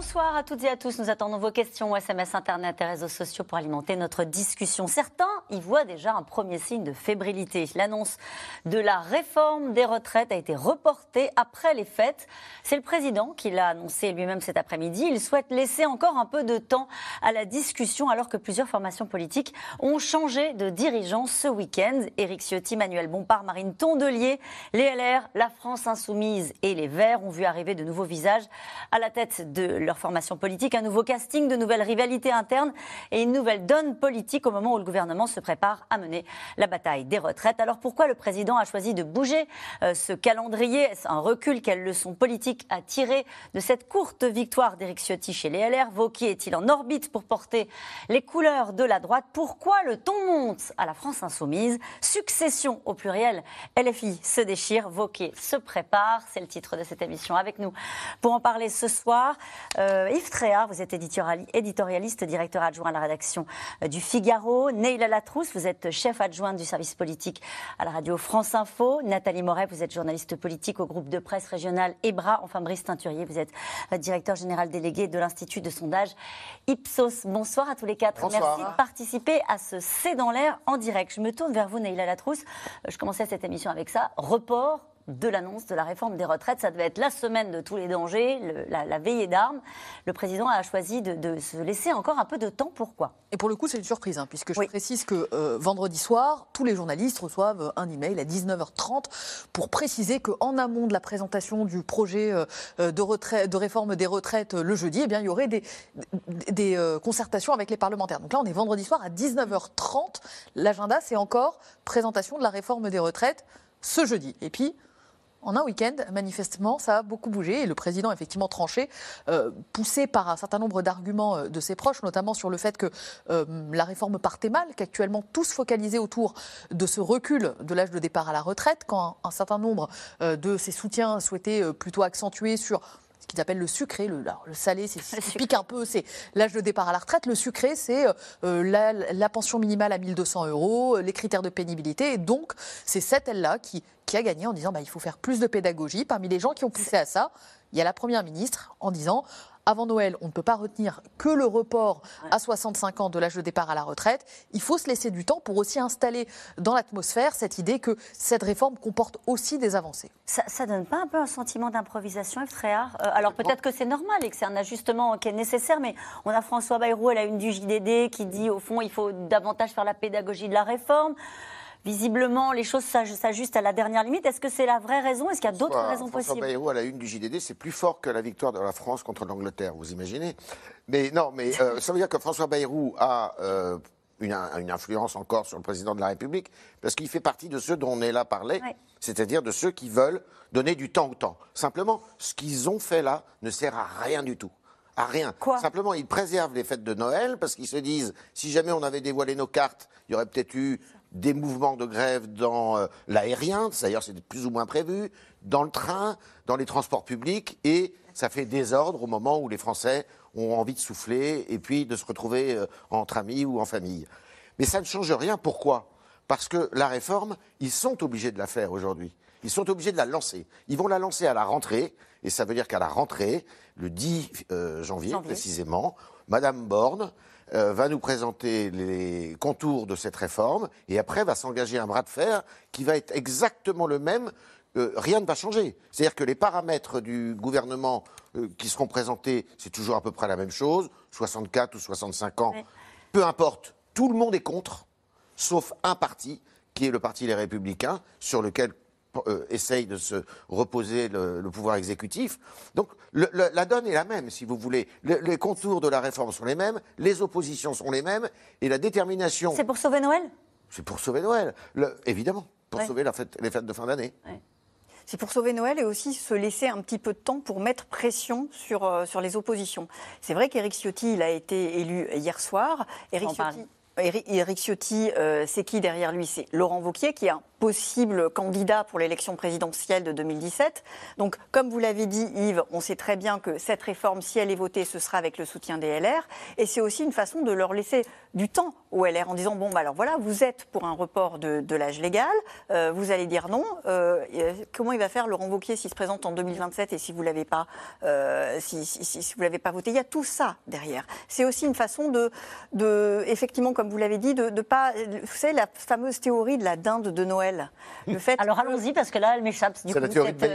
Bonsoir à toutes et à tous. Nous attendons vos questions, SMS, Internet et réseaux sociaux pour alimenter notre discussion. Certains y voient déjà un premier signe de fébrilité. L'annonce de la réforme des retraites a été reportée après les fêtes. C'est le président qui l'a annoncé lui-même cet après-midi. Il souhaite laisser encore un peu de temps à la discussion alors que plusieurs formations politiques ont changé de dirigeants ce week-end. Éric Ciotti, Manuel Bompard, Marine Tondelier, les LR, la France Insoumise et les Verts ont vu arriver de nouveaux visages à la tête de leur formation politique, un nouveau casting, de nouvelles rivalités internes et une nouvelle donne politique au moment où le gouvernement se prépare à mener la bataille des retraites. Alors pourquoi le président a choisi de bouger euh, ce calendrier? Est-ce un recul? Quelle leçon politique a tiré de cette courte victoire d'Éric Ciotti chez les LR Vauquier est-il en orbite pour porter les couleurs de la droite? Pourquoi le ton monte à la France insoumise? Succession au pluriel, LFI se déchire, Vauquier se prépare. C'est le titre de cette émission. Avec nous pour en parler ce soir, euh, Yves Tréhard, vous êtes éditorialiste, directeur adjoint à la rédaction euh, du Figaro. Neila Latrousse, vous êtes chef adjointe du service politique à la radio France Info. Nathalie Moret, vous êtes journaliste politique au groupe de presse régional EBRA. Enfin, Brice Teinturier, vous êtes euh, directeur général délégué de l'Institut de sondage Ipsos. Bonsoir à tous les quatre. Merci de participer à ce C'est dans l'air en direct. Je me tourne vers vous, Neila Latrousse. Je commençais cette émission avec ça. Report de l'annonce de la réforme des retraites. Ça devait être la semaine de tous les dangers, la, veillée d'armes. Le président a choisi de, se laisser encore un peu de temps. Pourquoi? Et pour le coup, c'est une surprise, hein, puisque je précise que euh, vendredi soir, tous les journalistes reçoivent un email à 19h30 pour préciser qu'en amont de la présentation du projet euh, de, retraite, de réforme des retraites le jeudi, eh bien, il y aurait des, des euh, concertations avec les parlementaires. Donc là, on est vendredi soir à 19h30. L'agenda, c'est encore présentation de la réforme des retraites ce jeudi. Et puis, en un week-end, manifestement, ça a beaucoup bougé et le président effectivement tranché, euh, poussé par un certain nombre d'arguments euh, de ses proches, notamment sur le fait que euh, la réforme partait mal, qu'actuellement tous focalisés autour de ce recul de l'âge de départ à la retraite, quand un, certain nombre de ses soutiens souhaitaient plutôt accentuer sur qu'ils appellent le sucré. Le, le salé, c'est ce pique un peu, c'est l'âge de départ à la retraite. Le sucré, c'est la, la, pension minimale à 1200 euros, les critères de pénibilité. Et donc, c'est cette aile-là qui, qui a gagné en disant bah, il faut faire plus de pédagogie. Parmi les gens qui ont poussé à ça, il y a la Première ministre en disant avant Noël, on ne peut pas retenir que le report à 65 ans de l'âge de départ à la retraite. Il faut se laisser du temps pour aussi installer dans l'atmosphère cette idée que cette réforme comporte aussi des avancées. Ça, ne donne pas un peu un sentiment d'improvisation, Yves Tréhard? Euh, Alors peut-être que c'est normal et que c'est un ajustement qui est nécessaire, mais on a François Bayrou à la une du JDD qui dit au fond il faut davantage faire la pédagogie de la réforme visiblement, les choses s'ajustent à la dernière limite. Est-ce que c'est la vraie raison? Est-ce qu'il y a d'autres raisons François possibles? Bayrou, à la une du JDD, c'est plus fort que la victoire de la France contre l'Angleterre, vous imaginez? Mais non, mais euh, ça veut dire que François Bayrou a euh, une, influence encore sur le président de la République, parce qu'il fait partie de ceux dont on est là parler, c'est-à-dire de ceux qui veulent donner du temps au temps. Simplement, ce qu'ils ont fait là ne sert à rien du tout à rien. Simplement, ils préservent les fêtes de Noël parce qu'ils se disent si jamais on avait dévoilé nos cartes, il y aurait peut-être eu des mouvements de grève dans euh, l'aérien, d'ailleurs c'est plus ou moins prévu, dans le train, dans les transports publics, et ça fait désordre au moment où les Français ont envie de souffler et puis de se retrouver euh, entre amis ou en famille. Mais ça ne change rien. Pourquoi? Parce que la réforme, ils sont obligés de la faire aujourd'hui. Ils sont obligés de la lancer. Ils vont la lancer à la rentrée, et ça veut dire qu'à la rentrée, le 10 euh, janvier, janvier, précisément, Madame Borne euh, va nous présenter les contours de cette réforme et après va s'engager un bras de fer qui va être exactement le même. Euh, rien ne va changer. C'est-à-dire que les paramètres du gouvernement euh, qui seront présentés, c'est toujours à peu près la même chose, 64 ou 65 ans, peu importe, tout le monde est contre, sauf un parti, qui est le Parti Les Républicains, sur lequel euh, essaye de se reposer le, pouvoir exécutif. Donc la donne est la même, si vous voulez. les contours de la réforme sont les mêmes, les oppositions sont les mêmes, et la détermination. C'est pour sauver Noël? C'est pour sauver Noël, évidemment, pour sauver la fête, les fêtes de fin d'année. C'est pour sauver Noël et aussi se laisser un petit peu de temps pour mettre pression sur, euh, sur les oppositions. C'est vrai qu'Éric Ciotti, il a été élu hier soir. Éric Ciotti, Ciotti euh, c'est qui derrière lui? C'est Laurent Vauquier, qui un possible candidat pour l'élection présidentielle de 2017. Donc, comme vous l'avez dit, Yves, on sait très bien que cette réforme, si elle est votée, ce sera avec le soutien des LR. Et c'est aussi une façon de leur laisser du temps aux LR en disant bon, bah alors voilà, vous êtes pour un report de, l'âge légal, euh, vous allez dire non. Euh, comment il va faire Laurent Wauquiez s'il se présente en 2027 et si vous l'avez pas, euh, si, vous l'avez pas voté? Il y a tout ça derrière. C'est aussi une façon de, de effectivement, comme vous l'avez dit, de, de pas, vous savez, la fameuse théorie de la dinde de Noël. Le fait alors allons-y parce que là, elle m'échappe. C'est la théorie de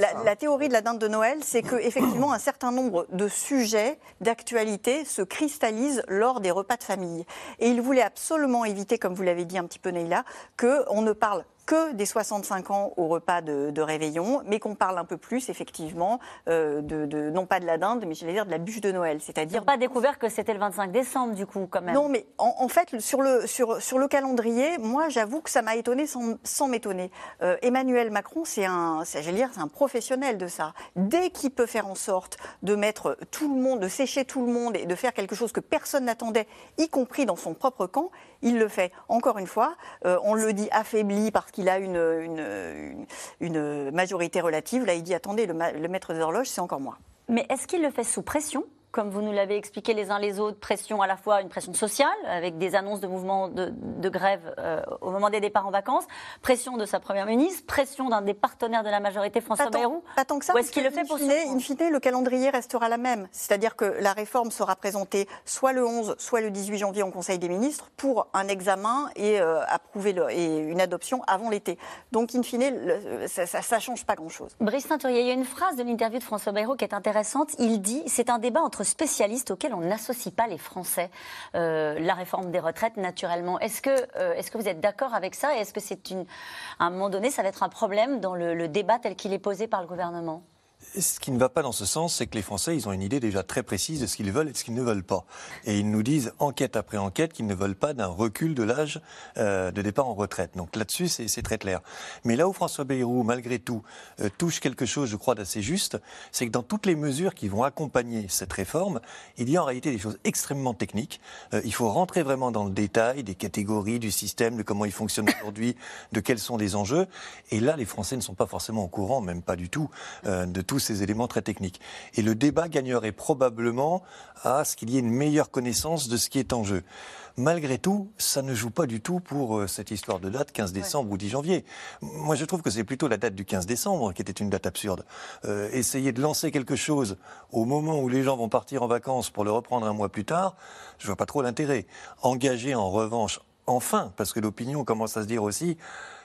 la, la, théorie de la dinde de Noël, c'est que effectivement un certain nombre de sujets d'actualité se cristallisent lors des repas de famille. Et il voulait absolument éviter, comme vous l'avez dit un petit peu Neila, qu'on ne parle que des 65 ans au repas de, réveillon, mais qu'on parle un peu plus, effectivement, euh, de, non pas de la dinde, mais je vais dire de la bûche de Noël. C'est-à-dire. pas découvert que c'était le 25 décembre, du coup, quand même. Non, mais en, fait, sur le, sur, sur le calendrier, moi, j'avoue que ça m'a étonné sans, m'étonner. Euh, Emmanuel Macron, c'est un, dire, c'est un professionnel de ça. Dès qu'il peut faire en sorte de mettre tout le monde, de sécher tout le monde et de faire quelque chose que personne n'attendait, y compris dans son propre camp, il le fait. Encore une fois, euh, on le dit affaibli parce qu'il a une, une, majorité relative. Là, il dit attendez, le, le maître des horloges, c'est encore moi. Mais est-ce qu'il le fait sous pression? Comme vous nous l'avez expliqué les uns les autres, pression à la fois une pression sociale, avec des annonces de mouvements de, grève euh, au moment des départs en vacances, pression de sa première ministre, pression d'un des partenaires de la majorité, François Bayrou. Pas tant que ça. Est-ce qu'il le fait pour fine, In fine, le calendrier restera la même. C'est-à-dire que la réforme sera présentée soit le 11, soit le 18 janvier en Conseil des ministres pour un examen et, euh, approuver et une adoption avant l'été. Donc, in fine, ça ne change pas grand-chose. Brice Teinturier, il y a une phrase de l'interview de François Bayrou qui est intéressante. Il dit c'est un débat entre spécialistes auxquels on n'associe pas les Français. Euh, la réforme des retraites, naturellement. Est-ce que, euh, vous êtes d'accord avec ça est-ce que c'est une, à un moment donné, ça va être un problème dans le débat tel qu'il est posé par le gouvernement? Ce qui ne va pas dans ce sens, c'est que les Français, ils ont une idée déjà très précise de ce qu'ils veulent et de ce qu'ils ne veulent pas. Et ils nous disent, enquête après enquête, qu'ils ne veulent pas d'un recul de l'âge euh, de départ en retraite. Donc là-dessus, c'est très clair. Mais là où François Bayrou, malgré tout, euh, touche quelque chose, je crois, d'assez juste, c'est que dans toutes les mesures qui vont accompagner cette réforme, il y a en réalité des choses extrêmement techniques. Euh, il faut rentrer vraiment dans le détail des catégories, du système, de comment il fonctionne aujourd'hui, de quels sont les enjeux. Et là, les Français ne sont pas forcément au courant, même pas du tout, de tous ces éléments très techniques. Et le débat gagnerait probablement à ce qu'il y ait une meilleure connaissance de ce qui est en jeu. Malgré tout, ça ne joue pas du tout pour euh, cette histoire de date, 15 décembre ou 10 janvier. Moi, je trouve que c'est plutôt la date du 15 décembre qui était une date absurde. Euh, essayer de lancer quelque chose au moment où les gens vont partir en vacances pour le reprendre un mois plus tard, je vois pas trop l'intérêt. Engager en revanche enfin, parce que l'opinion commence à se dire aussi,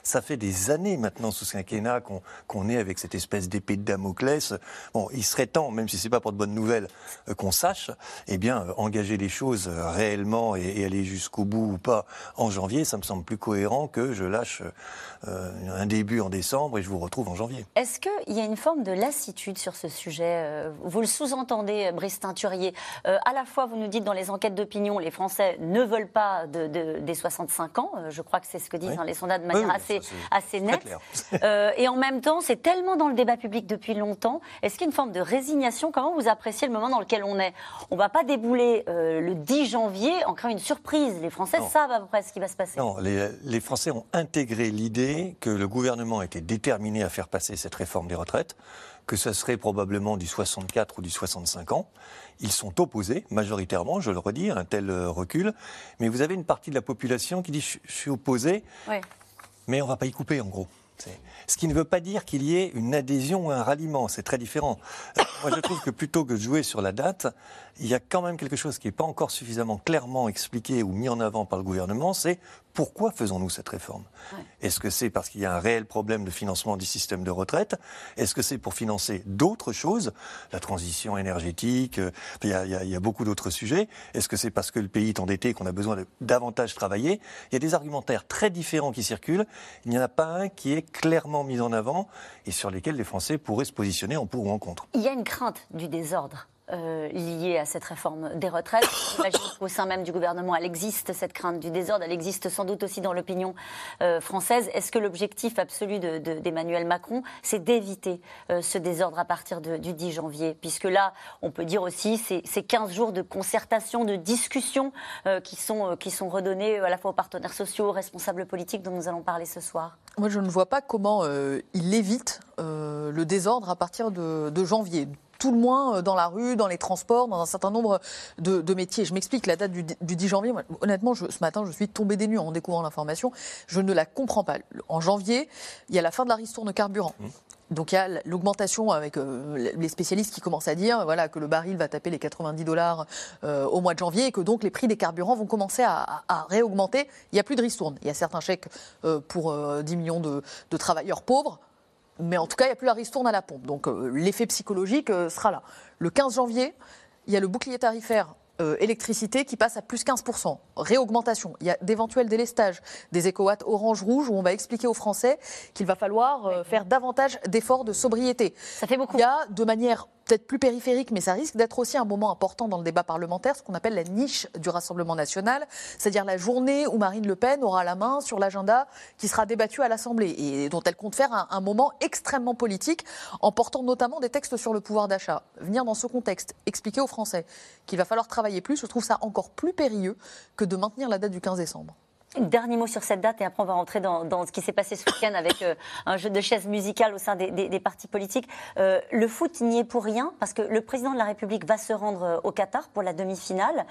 ça fait des années maintenant sous ce quinquennat qu'on est avec cette espèce d'épée de Damoclès. Bon, il serait temps, même si c'est pas pour de bonnes nouvelles, euh, qu'on sache, eh bien, euh, engager les choses euh, réellement et, aller jusqu'au bout ou pas en janvier, ça me semble plus cohérent que je lâche un début en décembre et je vous retrouve en janvier. Est-ce qu'il y a une forme de lassitude sur ce sujet Vous le sous-entendez, Brice Teinturier. à la fois, vous nous dites dans les enquêtes d'opinion, les Français ne veulent pas de, des 65 ans. Je crois que c'est ce que disent les sondages de manière assez assez, net. Euh, et en même temps, c'est tellement dans le débat public depuis longtemps. Est-ce qu'il y a une forme de résignation? Comment vous appréciez le moment dans lequel on est? On ne va pas débouler euh, le 10 janvier en créant une surprise. Les Français savent à peu près ce qui va se passer. Non, les, les Français ont intégré l'idée que le gouvernement était déterminé à faire passer cette réforme des retraites que ce serait probablement du 64 ou du 65 ans. Ils sont opposés, majoritairement, je le redis, à un tel euh, recul. Mais vous avez une partie de la population qui dit je suis opposé, mais on ne va pas y couper en gros. Ce qui ne veut pas dire qu'il y ait une adhésion ou un ralliement, c'est très différent. Euh, moi, je trouve que plutôt que de jouer sur la date, il y a quand même quelque chose qui n'est pas encore suffisamment clairement expliqué ou mis en avant par le gouvernement, c'est pourquoi faisons-nous cette réforme? Est-ce que c'est parce qu'il y a un réel problème de financement du système de retraite? Est-ce que c'est pour financer d'autres choses? La transition énergétique, euh, il y, a, il y a beaucoup d'autres sujets. Est-ce que c'est parce que le pays est endetté et qu'on a besoin de davantage travailler? Il y a des argumentaires très différents qui circulent. Il n'y en a pas un qui est clairement mis en avant et sur lesquels les Français pourraient se positionner en pour ou en contre. Il y a une crainte du désordre euh, liée à cette réforme des retraites. Qu'au sein même du gouvernement, elle existe, cette crainte du désordre, elle existe sans doute aussi dans l'opinion euh, française. Est-ce que l'objectif absolu d'Emmanuel de, Macron, c'est d'éviter euh, ce désordre à partir du 10 janvier? Puisque là, on peut dire aussi, c'est 15 jours de concertation, de discussion qui, sont, qui sont redonnés à la fois aux partenaires sociaux, aux responsables politiques dont nous allons parler ce soir. Moi, je ne vois pas comment il évite le désordre à partir de janvier tout le moins euh, dans la rue, dans les transports, dans un certain nombre de, métiers. Je m'explique, la date du, 10 janvier, honnêtement, ce matin, je suis tombée des nues en découvrant l'information. Je ne la comprends pas. En janvier, il y a la fin de la ristourne carburant. Mmh. Donc il y a l'augmentation avec euh, les spécialistes qui commencent à dire voilà, que le baril va taper les 90 dollars euh, au mois de janvier et que donc les prix des carburants vont commencer à, réaugmenter. Il n'y a plus de ristourne. Il y a certains chèques pour 10 millions de, de travailleurs pauvres. Mais en tout cas, il n'y a plus la ristourne à la pompe. Donc euh, l'effet psychologique euh, sera là. Le 15 janvier, il y a le bouclier tarifaire euh, électricité qui passe à plus 15%. Réaugmentation. Il y a d'éventuels délestages des éco-watts orange-rouge où on va expliquer aux Français qu'il va falloir faire davantage d'efforts de sobriété. Ça fait beaucoup. Il y a de manière peut-être plus périphérique, mais ça risque d'être aussi un moment important dans le débat parlementaire, ce qu'on appelle la niche du Rassemblement national, c'est-à-dire la journée où Marine Le Pen aura la main sur l'agenda qui sera débattu à l'Assemblée et dont elle compte faire un, moment extrêmement politique en portant notamment des textes sur le pouvoir d'achat. Venir dans ce contexte, expliquer aux Français qu'il va falloir travailler plus, je trouve ça encore plus périlleux que de maintenir la date du 15 décembre. Dernier mot sur cette date et après on va rentrer dans, ce qui s'est passé ce week-end avec euh, un jeu de chaises musicales au sein des, partis politiques. Euh, le foot n'y est pour rien parce que le président de la République va se rendre euh, au Qatar pour la demi-finale.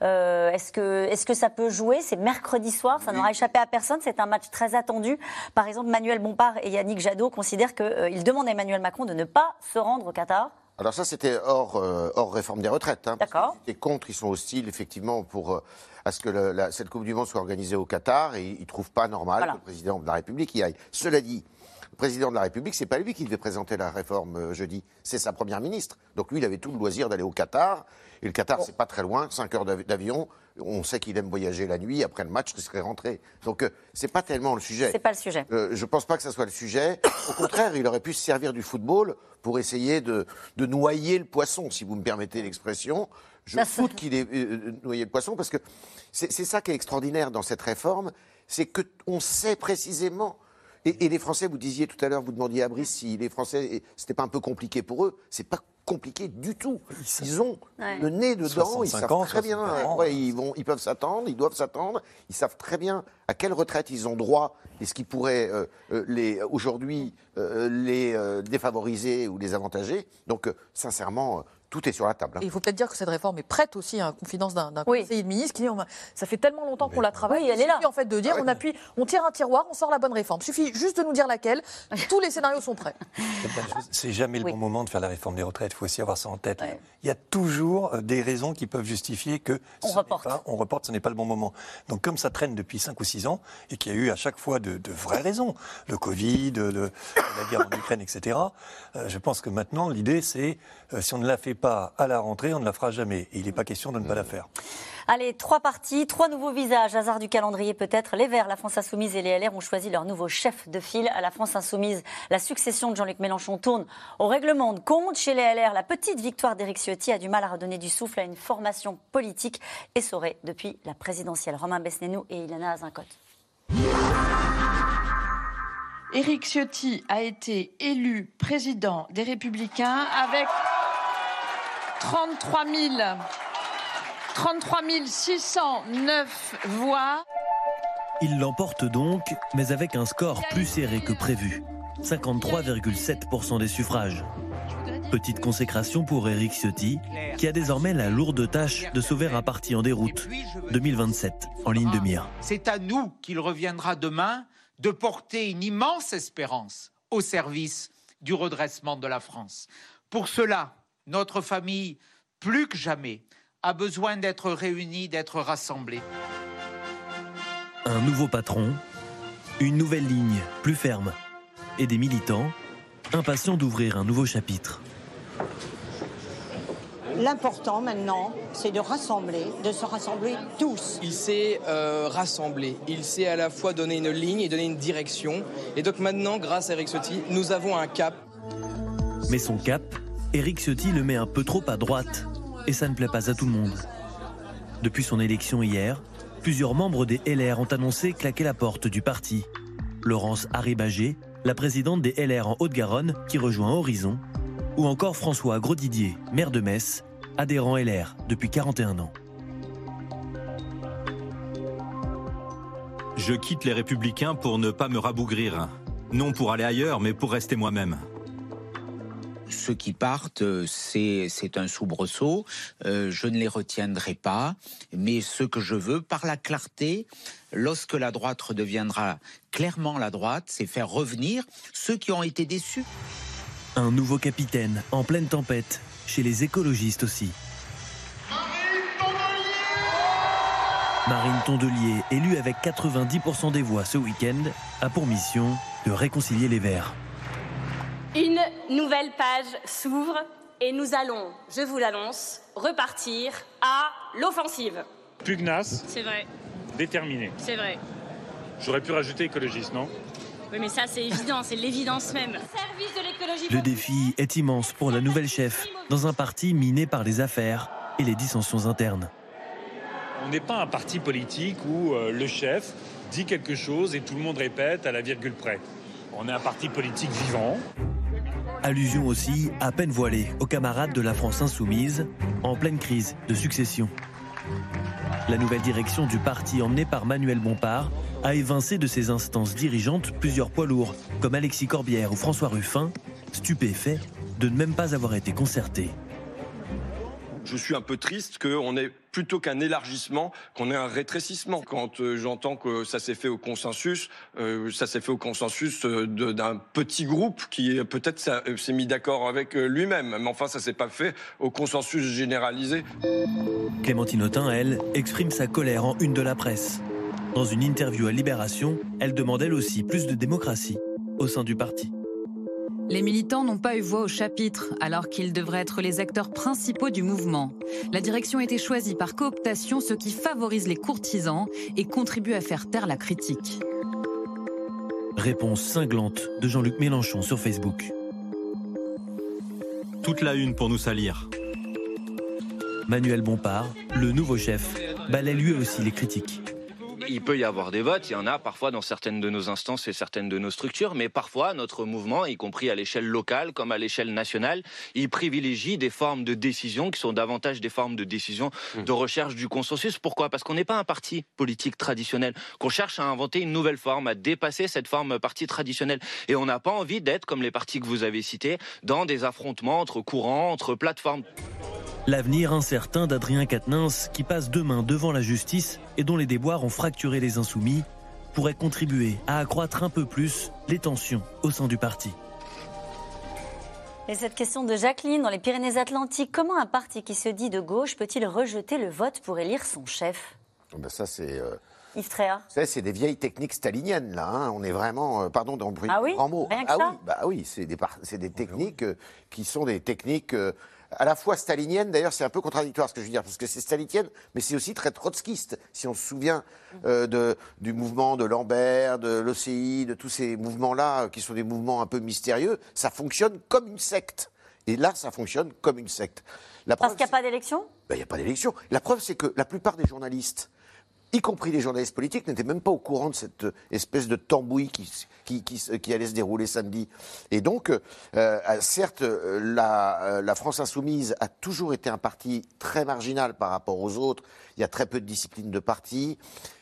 est-ce que, est que ça peut jouer? C'est mercredi soir, ça n'aura échappé à personne. C'est un match très attendu. Par exemple, Manuel Bompard et Yannick Jadot considèrent qu'ils demandent à Emmanuel Macron de ne pas se rendre au Qatar. Alors ça, c'était hors, hors réforme des retraites. Hein, D'accord. Les contre, ils sont hostiles, effectivement, pour à ce que cette Coupe du Monde soit organisée au Qatar et ils ne trouvent pas normal que le président de la République y aille. Cela dit, le président de la République, c'est pas lui qui devait présenter la réforme euh, jeudi, c'est sa première ministre. Donc lui, il avait tout le loisir d'aller au Qatar. Et le Qatar, c'est pas très loin, 5 heures d'avion. On sait qu'il aime voyager la nuit. Après le match, il serait rentré. Donc euh, c'est pas tellement le sujet. C'est pas le sujet. Euh, je pense pas que ça soit le sujet. Au contraire, il aurait pu se servir du football pour essayer de, de noyer le poisson, si vous me permettez l'expression. Je foute qu'il ait noyé le poisson parce que c'est ça qui est extraordinaire dans cette réforme, c'est qu'on sait précisément. Et, les Français, vous disiez tout à l'heure, vous demandiez à Brice si les Français, c'était pas un peu compliqué pour eux. C'est pas compliqué du tout. Ils ont le nez dedans, ils savent très bien. ils, vont, ils peuvent s'attendre, ils doivent s'attendre. Ils savent très bien à quelle retraite ils ont droit et ce qui pourrait euh, euh, les aujourd'hui euh, les défavoriser ou les avantager. Donc, sincèrement, tout est sur la table. Hein. il faut peut-être dire que cette réforme est prête aussi à la confidence d'un conseiller de ministre qui dit ça fait tellement longtemps qu'on la travaille, elle est là. en fait de dire ah on appuie, on tire un tiroir, on sort la bonne réforme. Il suffit juste de nous dire laquelle. Tous les scénarios sont prêts. C'est jamais le bon moment de faire la réforme des retraites. Il faut aussi avoir ça en tête. Il y a toujours euh, des raisons qui peuvent justifier que on reporte. on reporte, ce n'est pas le bon moment. Donc comme ça traîne depuis 5 ou 6 ans et qu'il y a eu à chaque fois de, vraies raisons, le Covid, la guerre en Ukraine, etc. Euh, je pense que maintenant l'idée c'est si on ne la fait pas à la rentrée, on ne la fera jamais. Et il n'est pas question de ne pas la faire. Allez, trois parties, trois nouveaux visages. Hasard du calendrier peut-être. Les Verts, la France Insoumise et les LR ont choisi leur nouveau chef de file. À la France Insoumise, la succession de Jean-Luc Mélenchon tourne au règlement de compte. Chez les LR, la petite victoire d'Éric Ciotti a du mal à redonner du souffle à une formation politique essorée depuis la présidentielle. Romain Besnénou et Ilana Azincote. Éric Ciotti a été élu président des Républicains avec 33 609 voix. Il l'emporte donc, mais avec un score plus serré que prévu. 53,7% des suffrages. Petite consécration pour Éric Ciotti, qui a désormais la lourde tâche de sauver un parti en déroute. 2027, en ligne de mire. C'est à nous qu'il reviendra demain de porter une immense espérance au service du redressement de la France. Pour cela, notre famille, plus que jamais, a besoin d'être réunie, d'être rassemblée. Un nouveau patron, une nouvelle ligne plus ferme et des militants impatients d'ouvrir un nouveau chapitre. L'important maintenant, c'est de rassembler, de se rassembler tous. Il s'est euh, rassemblé, il s'est à la fois donné une ligne et donné une direction. Et donc maintenant, grâce à Eric Sotti, nous avons un cap. Mais son cap, Éric Ciotti le met un peu trop à droite, et ça ne plaît pas à tout le monde. Depuis son élection hier, plusieurs membres des LR ont annoncé claquer la porte du parti. Laurence Haribagé, la présidente des LR en Haute-Garonne, qui rejoint Horizon, ou encore François Grosdidier, maire de Metz, adhérent LR depuis 41 ans. Je quitte les Républicains pour ne pas me rabougrir. Non pour aller ailleurs, mais pour rester moi-même. Ceux qui partent, euh, c'est un soubresaut. Euh, je ne les retiendrai pas. Mais ce que je veux, par la clarté, lorsque la droite redeviendra clairement la droite, c'est faire revenir ceux qui ont été déçus. Un nouveau capitaine en pleine tempête, chez les écologistes aussi. Marine Tondelier, élue avec 90% des voix ce week-end, a pour mission de réconcilier les Verts. Une nouvelle page s'ouvre et nous allons, je vous l'annonce, repartir à l'offensive. Pugnace. C'est vrai. Déterminé. C'est vrai. J'aurais pu rajouter écologiste, non? Oui, mais ça, c'est évident, c'est l'évidence même. Service de l'écologie. Le défi est immense pour la nouvelle chef, dans un parti miné par les affaires et les dissensions internes. On n'est pas un parti politique où euh, le chef dit quelque chose et tout le monde répète à la virgule près. On est un parti politique vivant. Allusion aussi, à peine voilée, aux camarades de la France insoumise, en pleine crise de succession. La nouvelle direction du parti emmenée par Manuel Bompard a évincé de ses instances dirigeantes plusieurs poids lourds, comme Alexis Corbière ou François Ruffin, stupéfaits de ne même pas avoir été concertés je suis un peu triste qu'on ait plutôt qu'un élargissement, qu'on ait un rétrécissement. Quand euh, j'entends que ça s'est fait au consensus, euh, ça s'est fait au consensus euh, d'un petit groupe qui peut-être s'est mis d'accord avec lui-même. Mais enfin, ça s'est pas fait au consensus généralisé. Clémentine Autain, elle, exprime sa colère en une de la presse. Dans une interview à Libération, elle demande elle aussi plus de démocratie au sein du parti. Les militants n'ont pas eu voix au chapitre, alors qu'ils devraient être les acteurs principaux du mouvement. La direction a été choisie par cooptation, ce qui favorise les courtisans et contribue à faire taire la critique. Réponse cinglante de Jean-Luc Mélenchon sur Facebook. Toute la une pour nous salir. Manuel Bompard, le nouveau chef, balaie lui aussi les critiques il peut y avoir des votes, il y en a parfois dans certaines de nos instances et certaines de nos structures, mais parfois notre mouvement, y compris à l'échelle locale comme à l'échelle nationale, il privilégie des formes de décision qui sont davantage des formes de décision de mmh. recherche du consensus. Pourquoi? Parce qu'on n'est pas un parti politique traditionnel, qu'on cherche à inventer une nouvelle forme, à dépasser cette forme parti traditionnelle. Et on n'a pas envie d'être, comme les partis que vous avez cités, dans des affrontements entre courants, entre plateformes. L'avenir incertain d'Adrien Quatennens, qui passe demain devant la justice et dont les déboires ont fracturé les insoumis, pourrait contribuer à accroître un peu plus les tensions au sein du parti. Et cette question de Jacqueline dans les Pyrénées-Atlantiques, comment un parti qui se dit de gauche peut-il rejeter le vote pour élire son chef? Oh ben Ça, c'est. Euh... C'est des vieilles techniques staliniennes, là. Hein. On est vraiment, euh, pardon d'employer ah oui grand mot. ah oui, bah oui, c'est des, des, techniques euh, qui sont des techniques euh, à la fois stalinienne, d'ailleurs c'est un peu contradictoire ce que je veux dire, parce que c'est stalinienne, mais c'est aussi très trotskiste. Si on se souvient euh, de, du mouvement de Lambert, de l'OCI, de tous ces mouvements-là, euh, qui sont des mouvements un peu mystérieux, ça fonctionne comme une secte. Et là, ça fonctionne comme une secte. La parce qu'il n'y a pas d'élection? Ben, Il n'y a pas d'élection. La preuve, c'est que la plupart des journalistes y compris les journalistes politiques, n'étaient même pas au courant de cette espèce de tambouille qui, qui, allait se dérouler samedi. Et donc, euh, certes, la, euh, la, France insoumise a toujours été un parti très marginal par rapport aux autres. Il y a très peu de discipline de parti.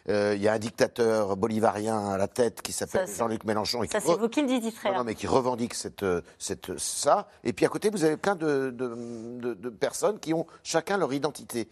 Euh, il y a un dictateur bolivarien à la tête qui s'appelle Jean-Luc Mélenchon. Et ça, c'est vous qui le dites, frère. Non, mais qui revendique cette, cette, ça. Et puis à côté, vous avez plein de, de, de personnes qui ont chacun leur identité.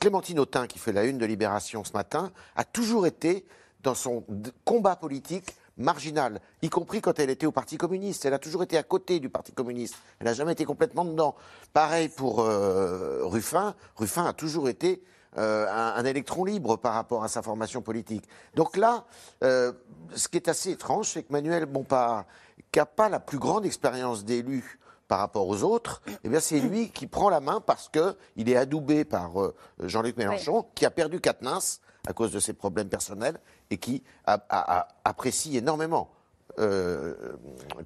Clémentine Autain, qui fait la une de Libération ce matin, a toujours été dans son combat politique marginal, y compris quand elle était au Parti communiste. Elle a toujours été à côté du Parti communiste. Elle n'a jamais été complètement dedans. Pareil pour euh, Ruffin. Ruffin a toujours été euh, un, électron libre par rapport à sa formation politique. Donc là, euh, ce qui est assez étrange, c'est que Manuel Bompard, qui n'a pas la plus grande expérience d'élu par rapport aux autres, eh bien c'est lui qui prend la main parce qu'il est adoubé par euh, Jean-Luc Mélenchon, qui a perdu Quatennens à cause de ses problèmes personnels et qui apprécie énormément euh,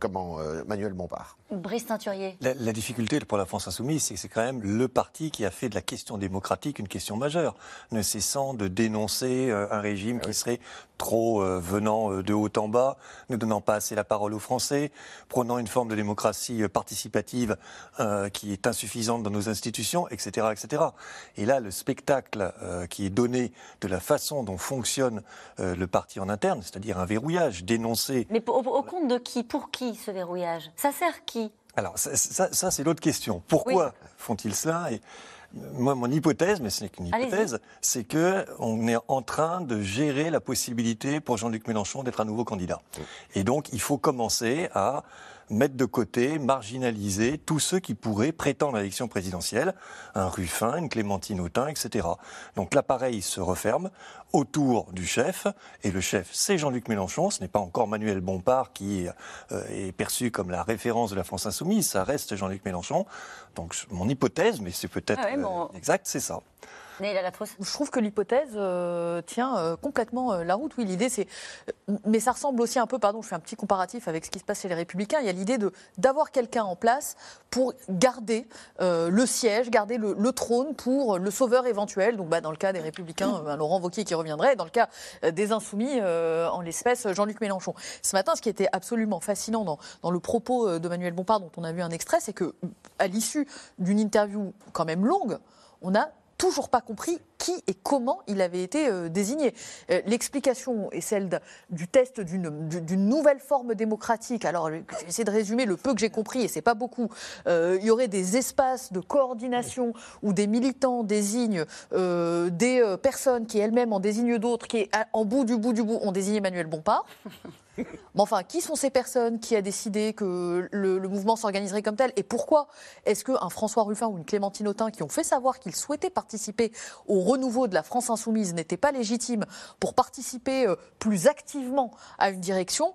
comment, euh, Manuel Bompard. Brice Teinturier. La, la difficulté pour la France insoumise, c'est que c'est quand même le parti qui a fait de la question démocratique une question majeure, ne cessant de dénoncer euh, un régime qui serait trop euh, venant euh, de haut en bas, ne donnant pas assez la parole aux Français, prônant une forme de démocratie euh, participative qui est insuffisante dans nos institutions, etc., etc. Et là, le spectacle qui est donné de la façon dont fonctionne le parti en interne, c'est-à-dire un verrouillage dénoncé Mais au, au compte de qui? Pour qui ce verrouillage? Ça sert qui? Alors, ça, ça, ça, c'est l'autre question. Pourquoi font-ils cela? Et moi, mon hypothèse, mais ce n'est qu'une hypothèse, c'est que on est en train de gérer la possibilité pour Jean-Luc Mélenchon d'être un nouveau candidat. Et donc, il faut commencer à mettre de côté, marginaliser tous ceux qui pourraient prétendre à l'élection présidentielle, un Ruffin, une Clémentine Autain, etc. Donc l'appareil se referme autour du chef, et le chef, c'est Jean-Luc Mélenchon, ce n'est pas encore Manuel Bompard qui euh, est perçu comme la référence de la France insoumise, ça reste Jean-Luc Mélenchon. Donc mon hypothèse, mais c'est peut-être Ah ouais, bon. euh, exact, c'est ça. Je trouve que l'hypothèse euh, tient euh, complètement euh, la route. Oui, l'idée c'est, mais ça ressemble aussi un peu, pardon, je fais un petit comparatif avec ce qui se passe chez les Républicains. Il y a l'idée d'avoir quelqu'un en place pour garder le siège, garder le, trône pour le sauveur éventuel. Donc, bah, dans le cas des Républicains, Laurent Wauquiez qui reviendrait. Dans le cas des Insoumis, en l'espèce Jean-Luc Mélenchon. Ce matin, ce qui était absolument fascinant dans, dans le propos de Manuel Bompard, dont on a vu un extrait, c'est que à l'issue d'une interview quand même longue, on a toujours pas compris qui et comment il avait été euh, désigné. Euh, L'explication est celle du test d'une du- d'une nouvelle forme démocratique. Alors, essayé de résumer le peu que j'ai compris, et c'est pas beaucoup. Euh, il y aurait des espaces de coordination où des militants désignent des personnes qui elles-mêmes en désignent d'autres, qui en bout du bout du bout ont désigné Emmanuel Bompard. Mais enfin, qui sont ces personnes? Qui a décidé que le, le mouvement s'organiserait comme tel? Et pourquoi? Est-ce qu'un François Ruffin ou une Clémentine Autain, qui ont fait savoir qu'ils souhaitaient participer au renouveau de la France insoumise, n'étaient pas légitimes pour participer euh, plus activement à une direction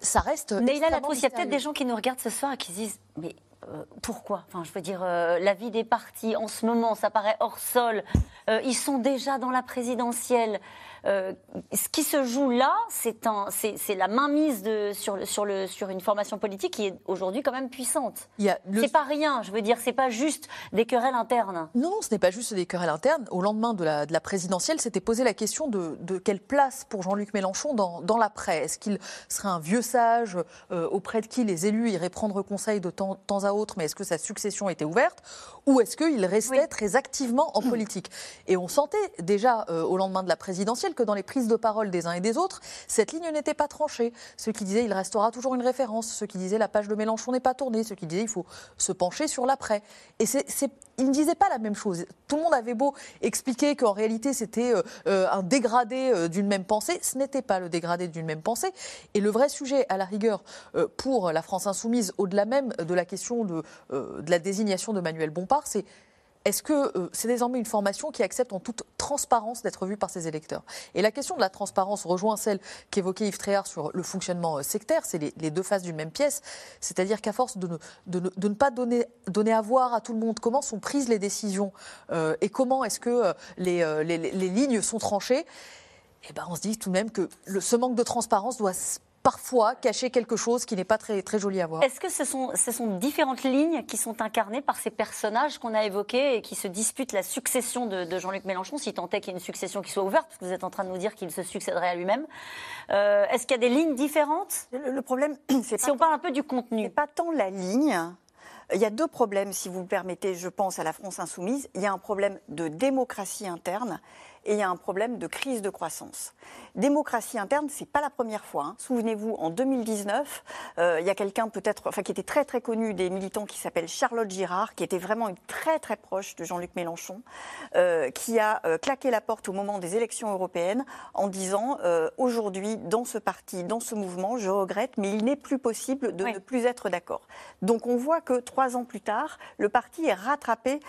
Ça reste. Neila Latrousse, il y a peut-être des gens qui nous regardent ce soir et qui se disent Mais euh, pourquoi? Enfin, je veux dire, euh, la vie des partis en ce moment, ça paraît hors sol. Euh, ils sont déjà dans la présidentielle. Euh, ce qui se joue là, c'est la mainmise de, sur, le, sur, le, sur une formation politique qui est aujourd'hui quand même puissante. Le- C'est pas rien, je veux dire, c'est pas juste des querelles internes. Non, ce n'est pas juste des querelles internes. Au lendemain de la, de la présidentielle, s'était posé la question de, de quelle place pour Jean-Luc Mélenchon dans, dans l'après. Est-ce qu'il serait un vieux sage euh, auprès de qui les élus iraient prendre conseil de temps, temps à autre, mais est-ce que sa succession était ouverte Ou est-ce qu'il restait très activement en politique? Et on sentait déjà euh, au lendemain de la présidentielle que dans les prises de parole des uns et des autres, cette ligne n'était pas tranchée. Ceux qui disaient il restera toujours une référence, ceux qui disaient la page de Mélenchon n'est pas tournée, ceux qui disaient il faut se pencher sur l'après. Et c'est, ils ne disaient pas la même chose. Tout le monde avait beau expliquer qu'en réalité c'était euh, euh, un dégradé euh, d'une même pensée, ce n'était pas le dégradé d'une même pensée. Et le vrai sujet, à la rigueur, pour la France insoumise, au-delà même de la question de la désignation de Manuel Bompard, c'est est-ce que euh, c'est désormais une formation qui accepte en toute transparence d'être vue par ses électeurs? Et la question de la transparence rejoint celle qu'évoquait Yves Tréhard sur le fonctionnement euh, sectaire, c'est les, deux faces d'une même pièce, c'est-à-dire qu'à force de ne, pas donner, à voir à tout le monde comment sont prises les décisions euh, et comment est-ce que les, lignes sont tranchées, eh ben on se dit tout de même que ce manque de transparence doit parfois cacher quelque chose qui n'est pas très, très joli à voir. Est-ce que ce sont, ce sont différentes lignes qui sont incarnées par ces personnages qu'on a évoqués et qui se disputent la succession de, de Jean-Luc Mélenchon, si tant est qu'il y ait une succession qui soit ouverte, parce que vous êtes en train de nous dire qu'il se succéderait à lui-même Euh, Est-ce qu'il y a des lignes différentes? Le, le problème, c'est Si on parle un peu du contenu. C'est pas tant la ligne. Il y a deux problèmes, si vous me permettez, je pense, à la France insoumise. Il y a un problème de démocratie interne et il y a un problème de crise de croissance. Démocratie interne, c'est pas la première fois. hein. Souvenez-vous, en 2019, euh, il y a quelqu'un peut-être, enfin qui était très très connu des militants qui s'appelle Charlotte Girard, qui était vraiment une très très proche de Jean-Luc Mélenchon, euh, qui a euh, claqué la porte au moment des élections européennes en disant aujourd'hui dans ce parti, dans ce mouvement, je regrette, mais il n'est plus possible de ne plus être d'accord. Donc on voit que trois ans plus tard, le parti est rattrapé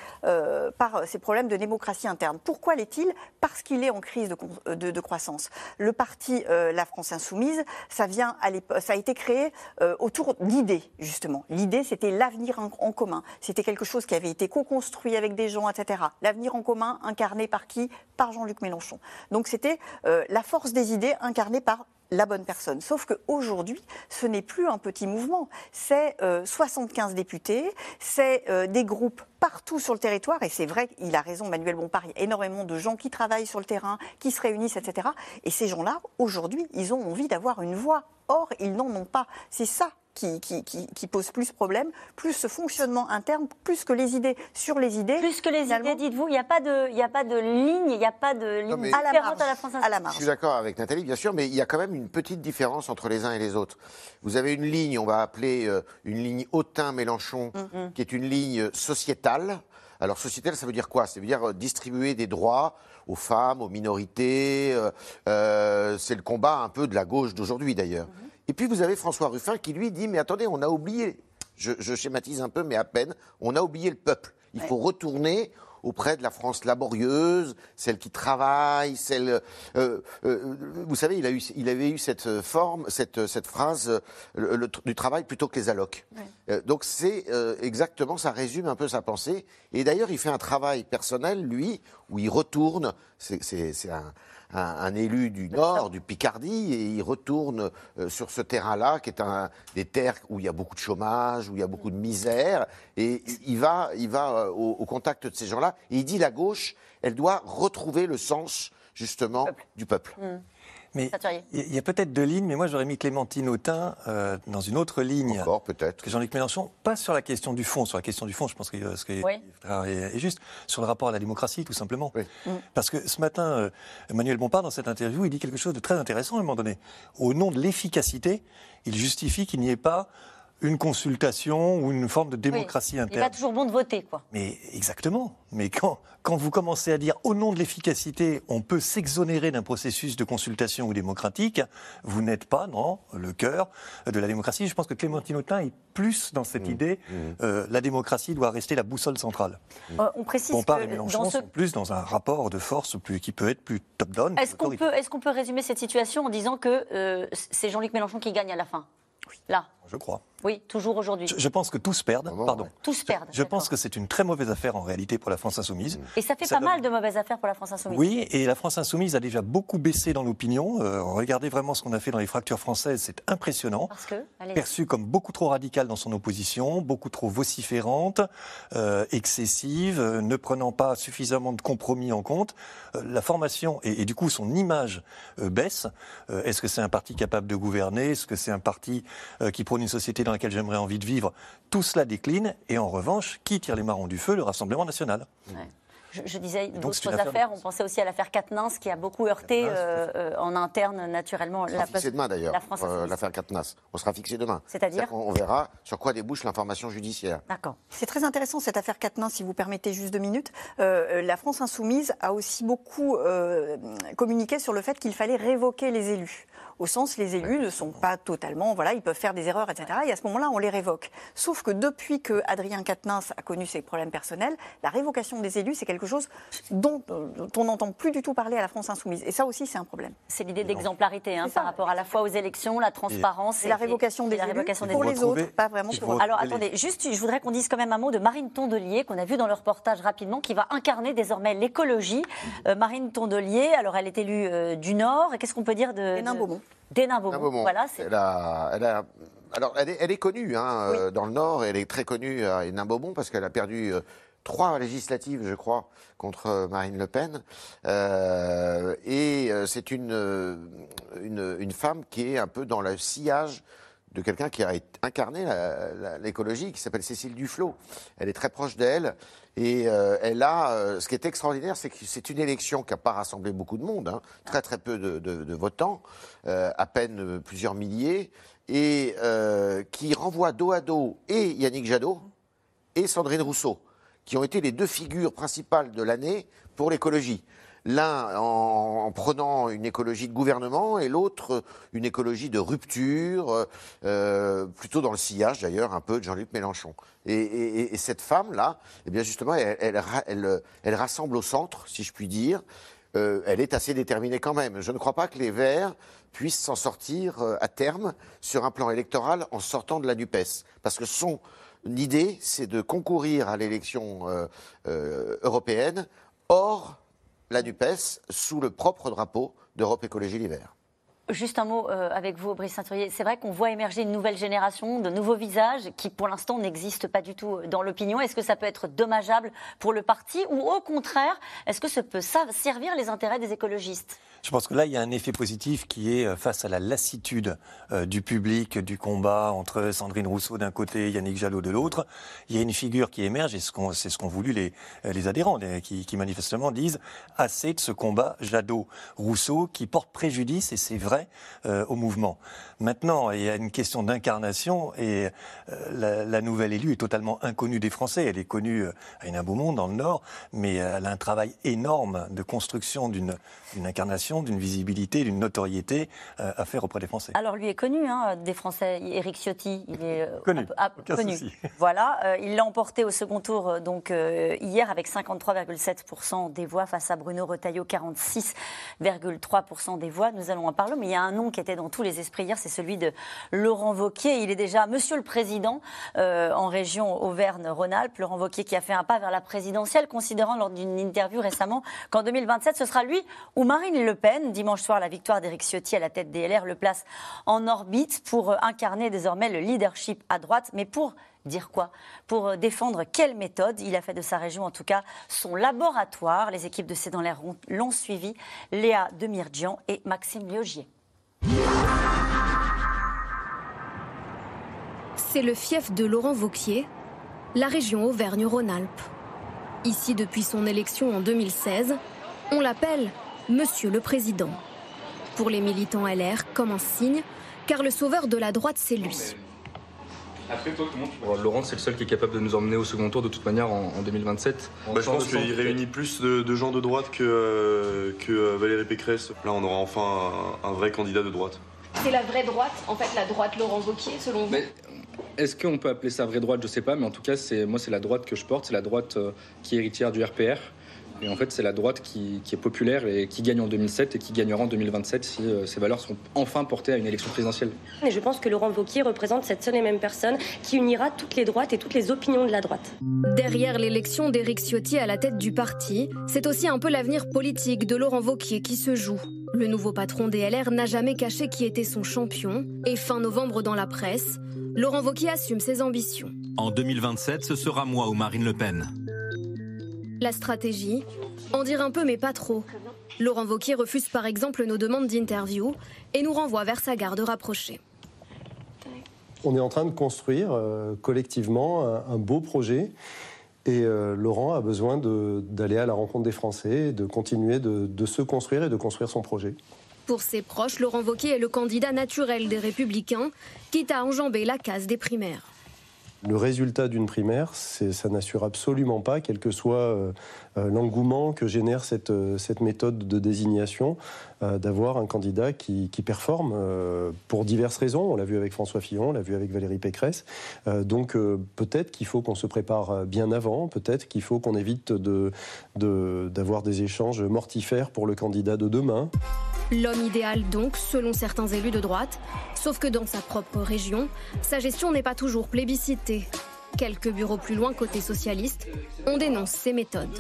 par ces problèmes de démocratie interne. Pourquoi l'est-il? Parce qu'il est en crise de, de croissance. Le parti euh, La France Insoumise, ça, vient ça a été créé euh, autour d'idées, justement. L'idée, c'était l'avenir en, commun. C'était quelque chose qui avait été co-construit avec des gens, etc. L'avenir en commun incarné par qui? Par Jean-Luc Mélenchon. Donc c'était euh, la force des idées incarnée par la bonne personne. Sauf qu'aujourd'hui, ce n'est plus un petit mouvement. C'est euh, 75 députés, c'est euh, des groupes partout sur le territoire. Et c'est vrai, il a raison, Manuel Bompard, il y a énormément de gens qui travaillent sur le terrain, qui se réunissent, etc. Et ces gens-là, aujourd'hui, ils ont envie d'avoir une voix. Or, ils n'en ont pas. C'est ça qui, qui, qui, qui pose plus problème, plus ce fonctionnement interne, plus que les idées. Sur les idées. Plus que les idées, dites-vous, il n'y a, pas de- y a pas de ligne, il n'y a pas de ligne mais- à la différente marge. à la France à la Je suis d'accord avec Nathalie, bien sûr, mais il y a quand même une petite différence entre les uns et les autres. Vous avez une ligne, on va appeler euh, une ligne Autain-Mélenchon, Mm, qui est une ligne sociétale. Alors sociétale, ça veut dire quoi? Ça veut dire euh, distribuer des droits aux femmes, aux minorités. euh, euh, c'est le combat un peu de la gauche d'aujourd'hui d'ailleurs. Mm-hmm. Et puis vous avez François Ruffin qui lui dit, mais attendez, on a oublié, je, je schématise un peu, mais à peine, on a oublié le peuple. Il faut retourner auprès de la France laborieuse, celle qui travaille, celle. euh, euh, vous savez, il, a eu, il avait eu cette forme, cette, cette phrase euh, le- le tr- du travail plutôt que les allocs. Euh, donc c'est euh, exactement, ça résume un peu sa pensée. Et d'ailleurs, il fait un travail personnel, lui, où il retourne. C'est un, un- un élu du Nord, du Picardie, et il retourne euh, sur ce terrain-là, qui est un des terres où il y a beaucoup de chômage, où il y a beaucoup de misère, et il va, il va euh, au, au contact de ces gens-là, et il dit la gauche, elle doit retrouver le sens justement du peuple. Mais il y a- peut-être deux lignes, mais moi j'aurais mis Clémentine Autain euh, dans une autre ligne. Encore peut-être. Que Jean-Luc Mélenchon, pas sur la question du fond. Sur la question du fond, je pense que euh, ce qui est, Oui. est- est juste. Sur le rapport à la démocratie, tout simplement. Mm. Parce que ce matin, euh, Emmanuel Bompard, dans cette interview, il dit quelque chose de très intéressant à un moment donné. Au nom de l'efficacité, il justifie qu'il n'y ait pas une consultation ou une forme de démocratie Oui, Il n'est interne. pas toujours bon de voter, quoi. Mais exactement. Mais quand, quand vous commencez à dire au nom de l'efficacité, on peut s'exonérer d'un processus de consultation ou démocratique, vous n'êtes pas dans le cœur de la démocratie. Je pense que Clémentine Autain est plus dans cette idée, euh, la démocratie doit rester la boussole centrale. Euh, on précise Bompard que et Mélenchon dans ce sont plus dans un rapport de force plus, qui peut être plus top-down. Est-ce qu'on peut, est qu'on peut résumer cette situation en disant que euh, c'est Jean-Luc Mélenchon qui gagne à la fin? Là, Je crois. oui, toujours aujourd'hui. Je, je pense que tous perdent. Pardon. Tous perdent. Je pense que c'est une très mauvaise affaire en réalité pour la France insoumise. Et ça fait Ça pas donne- mal de mauvaises affaires pour la France insoumise. Oui, et la France insoumise a déjà beaucoup baissé dans l'opinion. Euh, regardez vraiment ce qu'on a fait dans les fractures françaises, c'est impressionnant. Parce que, allez Perçue comme beaucoup trop radicale dans son opposition, beaucoup trop vociférante, euh, excessive, euh, ne prenant pas suffisamment de compromis en compte. Euh, la formation et, et du coup son image euh, baisse. Euh, Est-ce que c'est un parti capable de gouverner? Est-ce que c'est un parti euh, qui prône une société dans laquelle j'aimerais envie de vivre Tout cela décline. Et en revanche, qui tire les marrons du feu? Le Rassemblement national. Je, je disais d'autres une affaire de affaires. On pensait aussi à l'affaire Quatennens qui a beaucoup heurté euh, euh, en interne, naturellement, On sera la fixé demain d'ailleurs, la France euh, l'affaire Katnas. On sera fixé demain. C'est-à-dire On verra sur quoi débouche l'information judiciaire. D'accord. C'est très intéressant cette affaire Quatennens, si vous permettez juste deux minutes. Euh, la France insoumise a aussi beaucoup euh, communiqué sur le fait qu'il fallait révoquer les élus. Au sens, les élus ne sont pas totalement, voilà, ils peuvent faire des erreurs, etc. Et à ce moment-là, on les révoque. Sauf que depuis que Adrien Quatennens a connu ses problèmes personnels, la révocation des élus, c'est quelque chose dont, euh, dont on n'entend plus du tout parler à la France insoumise. Et ça aussi, c'est un problème. C'est l'idée d'exemplarité hein, par rapport à la fois aux élections, la transparence Et la révocation des la élus révocation des pour élus. les autres, pas vraiment pour Alors attendez, juste, je voudrais qu'on dise quand même un mot de Marine Tondelier, qu'on a vu dans le reportage rapidement, qui va incarner désormais l'écologie. Euh, Marine Tondelier, alors elle est élue euh, du Nord. Et qu'est-ce qu'on peut dire de. Hénin-Beaumont. D'Hénin-Beaumont. Moment. Voilà, c'est. elle a, elle a- alors, elle est, elle est connue hein, euh, dans le Nord, elle est très connue à Hénin-Beaumont parce qu'elle a perdu euh, trois législatives, je crois, contre euh, Marine Le Pen. Euh, et c'est une, une, une femme qui est un peu dans le sillage de quelqu'un qui a incarné l'écologie, qui s'appelle Cécile Duflot. Elle est très proche d'elle. Et euh, elle a, euh, ce qui est extraordinaire, c'est que c'est une élection qui n'a pas rassemblé beaucoup de monde, hein, très très peu de, votants, euh, à peine plusieurs milliers, et qui renvoie dos à dos et Yannick Jadot et Sandrine Rousseau, qui ont été les deux figures principales de l'année pour l'écologie. L'un en, en prenant une écologie de gouvernement et l'autre une écologie de rupture, euh, plutôt dans le sillage d'ailleurs un peu de Jean-Luc Mélenchon. Et, et- et cette femme-là, eh bien justement, elle, elle ra- elle- elle rassemble au centre, si je puis dire. Euh, elle est assez déterminée quand même. Je ne crois pas que les Verts puissent s'en sortir euh, à terme sur un plan électoral en sortant de la NUPES. Parce que son idée, c'est de concourir à l'élection européenne hors la NUPES, sous le propre drapeau d'Europe Écologie Les Verts. Juste un mot euh, avec vous, Brice Sainturier. C'est vrai qu'on voit émerger une nouvelle génération, de nouveaux visages qui, pour l'instant, n'existent pas du tout dans l'opinion. Est-ce que ça peut être dommageable pour le parti ou, au contraire, est-ce que ça peut servir les intérêts des écologistes? Je pense que là, il y a un effet positif qui est euh, face à la lassitude euh, du public, du combat entre Sandrine Rousseau d'un côté et Yannick Jallot de l'autre. Il y a une figure qui émerge, et c'est ce qu'ont voulu les, les adhérents, qui, qui, manifestement disent assez de ce combat Jadot-Rousseau qui porte préjudice, et c'est vrai, euh, au mouvement. Maintenant, il y a une question d'incarnation, et la, la, nouvelle élue est totalement inconnue des Français. Elle est connue à Hénin Beaumont, dans le Nord, mais elle a un travail énorme de construction d'une incarnation d'une visibilité, d'une notoriété euh, à faire auprès des Français. Alors lui est connu hein, des Français, Éric Ciotti, il est euh, connu. connu. Voilà, euh, il l'a emporté au second tour donc hier avec 53,7% des voix face à Bruno Retailleau 46,3% des voix. Nous allons en parler, il y a un nom qui était dans tous les esprits hier, c'est celui de Laurent Vauquier. Il est déjà Monsieur le Président en région Auvergne-Rhône-Alpes. Laurent Vauquier qui a fait un pas vers la présidentielle, considérant lors d'une interview récemment qu'en 2027 ce sera lui ou Marine Le Peine. Dimanche soir, la victoire d'Éric Ciotti à la tête des LR le place en orbite pour euh, incarner désormais le leadership à droite. Mais pour dire quoi? Pour euh, défendre quelle méthode? Il a fait de sa région, en tout cas, son laboratoire. Les équipes de C'est dans l'air l'ont suivi. Léa Demirjian et Maxime Liogier. C'est le fief de Laurent Vauquier, la région Auvergne-Rhône-Alpes. Ici, depuis son élection en 2016, on l'appelle Monsieur le Président. Pour les militants LR, comme un signe, car le sauveur de la droite, c'est lui. Après, toi, comment tu vois Laurent, c'est le seul qui est capable de nous emmener au second tour de toute manière en, 2027 bah, Je pense qu'il réunit plus de, gens de droite que, euh, que euh, Valérie Pécresse. Là, on aura enfin un, vrai candidat de droite. C'est la vraie droite, en fait, la droite Laurent Wauquiez, selon vous? Est-ce qu'on peut appeler ça vraie droite? Je sais pas, mais en tout cas, moi, c'est la droite que je porte, c'est la droite euh, qui est héritière du RPR. Et en fait, c'est la droite qui, est populaire et qui gagne en 2007 et qui gagnera en 2027 si euh, ces valeurs sont enfin portées à une élection présidentielle. Et je pense que Laurent Wauquiez représente cette seule et même personne qui unira toutes les droites et toutes les opinions de la droite. Derrière l'élection d'Éric Ciotti à la tête du parti, c'est aussi un peu l'avenir politique de Laurent Wauquiez qui se joue. Le nouveau patron des LR n'a jamais caché qui était son champion. Et fin novembre dans la presse, Laurent Wauquiez assume ses ambitions. En 2027, ce sera moi ou Marine Le Pen. La stratégie En dire un peu mais pas trop. Laurent Vauquier refuse par exemple nos demandes d'interview et nous renvoie vers sa garde rapprochée. On est en train de construire euh, collectivement un, beau projet et euh, Laurent a besoin d'aller à la rencontre des Français, de continuer de, de, se construire et de construire son projet. Pour ses proches, Laurent Vauquier est le candidat naturel des Républicains, quitte à enjamber la case des primaires. Le résultat d'une primaire, ça n'assure absolument pas, quel que soit euh, euh, l'engouement que génère cette, euh, cette, méthode de désignation, d'avoir un candidat qui, performe pour diverses raisons. On l'a vu avec François Fillon, on l'a vu avec Valérie Pécresse. donc peut-être qu'il faut qu'on se prépare bien avant, peut-être qu'il faut qu'on évite d'avoir de, d'avoir des échanges mortifères pour le candidat de demain. L'homme idéal donc, selon certains élus de droite, sauf que dans sa propre région, sa gestion n'est pas toujours plébiscitée Quelques bureaux plus loin, côté socialiste, on dénonce ces méthodes.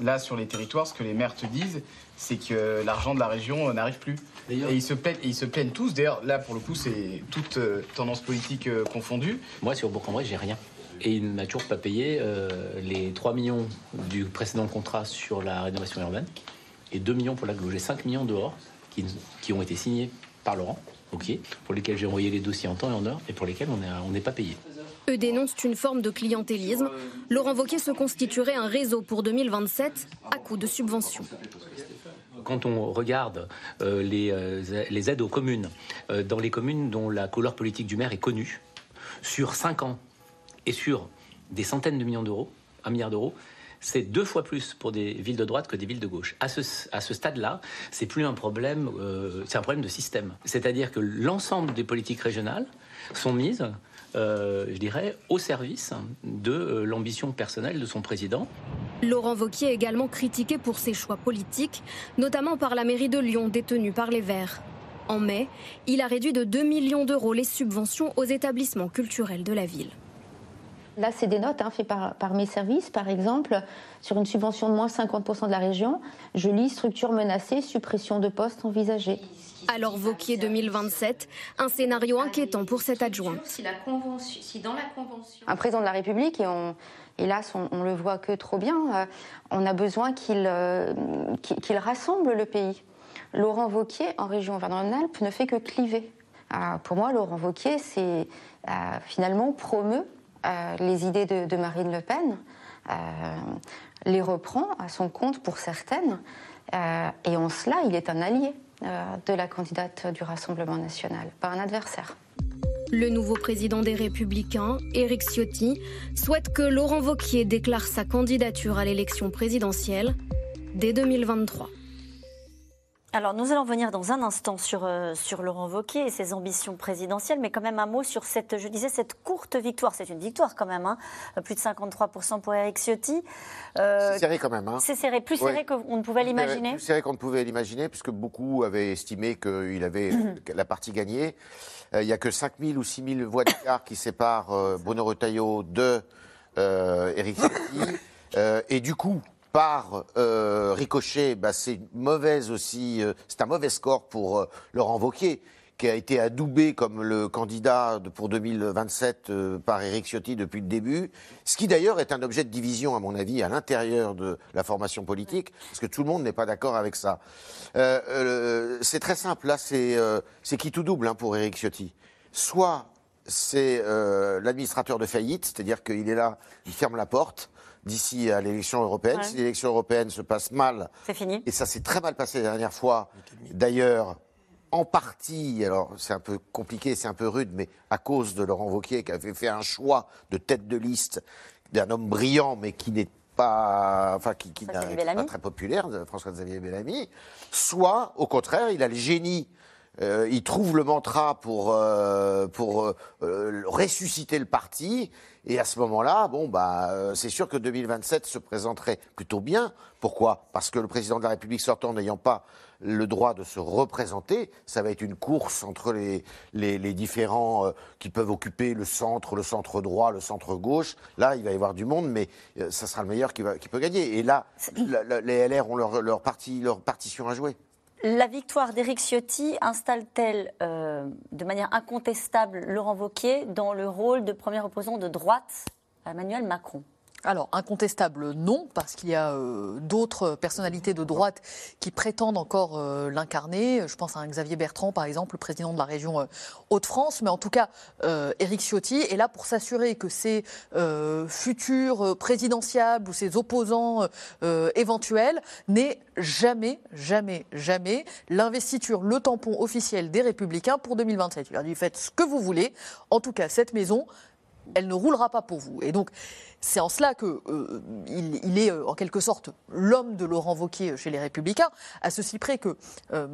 Là, sur les territoires, ce que les maires te disent, c'est que l'argent de la région n'arrive plus. Et ils, se plaignent, ils se plaignent tous. D'ailleurs, là, pour le coup, c'est toute euh, tendance politique euh, confondue. Moi, sur Bourg-en-Bresse, j'ai rien. Et il n'a toujours pas payé euh, les 3 millions du précédent contrat sur la rénovation urbaine et 2 millions pour la J'ai 5 millions dehors qui, qui ont été signés par Laurent pour lesquels j'ai envoyé les dossiers en temps et en heure et pour lesquels on n'est pas payé. Eux dénoncent une forme de clientélisme. Laurent Wauquiez se constituerait un réseau pour 2027 à coût de subventions quand on regarde euh, euh, les, aides aux communes, euh, dans les communes dont la couleur politique du maire est connue, sur 5 ans et sur des centaines de millions d'euros, un milliard d'euros, c'est deux fois plus pour des villes de droite que des villes de gauche. À ce, stade-là, c'est plus un problème, c'est un problème de système. C'est-à-dire que l'ensemble des politiques régionales sont mises, euh, je dirais, au service de euh, l'ambition personnelle de son président. Laurent Vauquier est également critiqué pour ses choix politiques, notamment par la mairie de Lyon détenue par les Verts. En mai, il a réduit de 2 millions d'euros les subventions aux établissements culturels de la ville. Là, c'est des notes hein, faites par, par, mes services. Par exemple, sur une subvention de moins 50% de la région, je lis structure menacée, suppression de postes envisagée. Alors Vauquier 2027, un scénario inquiétant pour cet adjoint. Si, la convention, si dans la convention... Un président de la République, et on, hélas, on, on le voit que trop bien, euh, on a besoin qu'il euh, qu'il rassemble le pays. Laurent Vauquier, en région Auvergne-Rhône-Alpes, ne fait que cliver. Euh, pour moi, Laurent Vauquier, c'est finalement promeut les idées de, Marine Le Pen, les reprend à son compte pour certaines, et en cela, il est un allié de la candidate du Rassemblement national, pas un adversaire. Le nouveau président des Républicains, Éric Ciotti, souhaite que Laurent Vauquier déclare sa candidature à l'élection présidentielle dès 2023. Alors, nous allons venir dans un instant sur, euh, sur Laurent Wauquiez et ses ambitions présidentielles, mais quand même un mot sur cette, je disais, cette courte victoire. C'est une victoire quand même, hein. plus de 53% pour Eric Ciotti. Euh, c'est serré quand même. Hein. C'est serré, plus serré qu'on ne pouvait l'imaginer. Plus serré qu'on ne pouvait l'imaginer, puisque beaucoup avaient estimé qu'il avait la partie gagnée. Euh, il n'y a que 5 000 ou 6 000 voix d'écart qui séparent euh, Bruno Retailleau de Eric Ciotti. et du coup, par euh, ricochet, bah, c'est mauvaise aussi, euh, c'est un mauvais score pour euh, Laurent Wauquiez, qui a été adoubé comme le candidat pour 2027 par Éric Ciotti depuis le début, ce qui d'ailleurs est un objet de division, à mon avis, à l'intérieur de la formation politique, parce que tout le monde n'est pas d'accord avec ça. c'est très simple, là, c'est qui tout double hein, pour Éric Ciotti. Soit c'est l'administrateur de faillite, c'est-à-dire qu'il est là, il ferme la porte, d'ici à l'élection européenne. Si l'élection européenne se passe mal, c'est fini. Et ça s'est très mal passé la dernière fois. D'ailleurs, en partie, alors c'est un peu compliqué, c'est un peu rude, mais à cause de Laurent Wauquiez qui avait fait un choix de tête de liste d'un homme brillant, mais qui n'est pas, enfin, qui, qui n'est pas très populaire, François-Xavier Bellamy, soit, au contraire, il a le génie euh, il trouve le mantra pour, euh, pour euh, ressusciter le parti. Et à ce moment-là, bon, bah, c'est sûr que 2027 se présenterait plutôt bien. Pourquoi? Parce que le président de la République sortant n'ayant pas le droit de se représenter, ça va être une course entre les, les, les différents qui peuvent occuper le centre, le centre droit, le centre gauche. Là, il va y avoir du monde, mais ça sera le meilleur qui, va, qui peut gagner. Et là, les LR ont leur, leur, parti, leur partition à jouer. La victoire d'Éric Ciotti installe-t-elle euh, de manière incontestable Laurent Wauquiez dans le rôle de premier opposant de droite à Emmanuel Macron? Alors, incontestable, non, parce qu'il y a euh, d'autres personnalités de droite qui prétendent encore euh, l'incarner. Je pense à Xavier Bertrand, par exemple, le président de la région euh, Hauts-de-France. Mais en tout cas, Éric Ciotti est là pour s'assurer que ses futurs présidentiables ou ses opposants éventuels n'aient jamais, jamais, jamais l'investiture, le tampon officiel des Républicains pour 2027. Il leur dit faites ce que vous voulez. En tout cas, cette maison, elle ne roulera pas pour vous. Et donc, c'est en cela qu'il euh, il est euh, en quelque sorte l'homme de Laurent Wauquiez chez les Républicains, à ceci près que euh,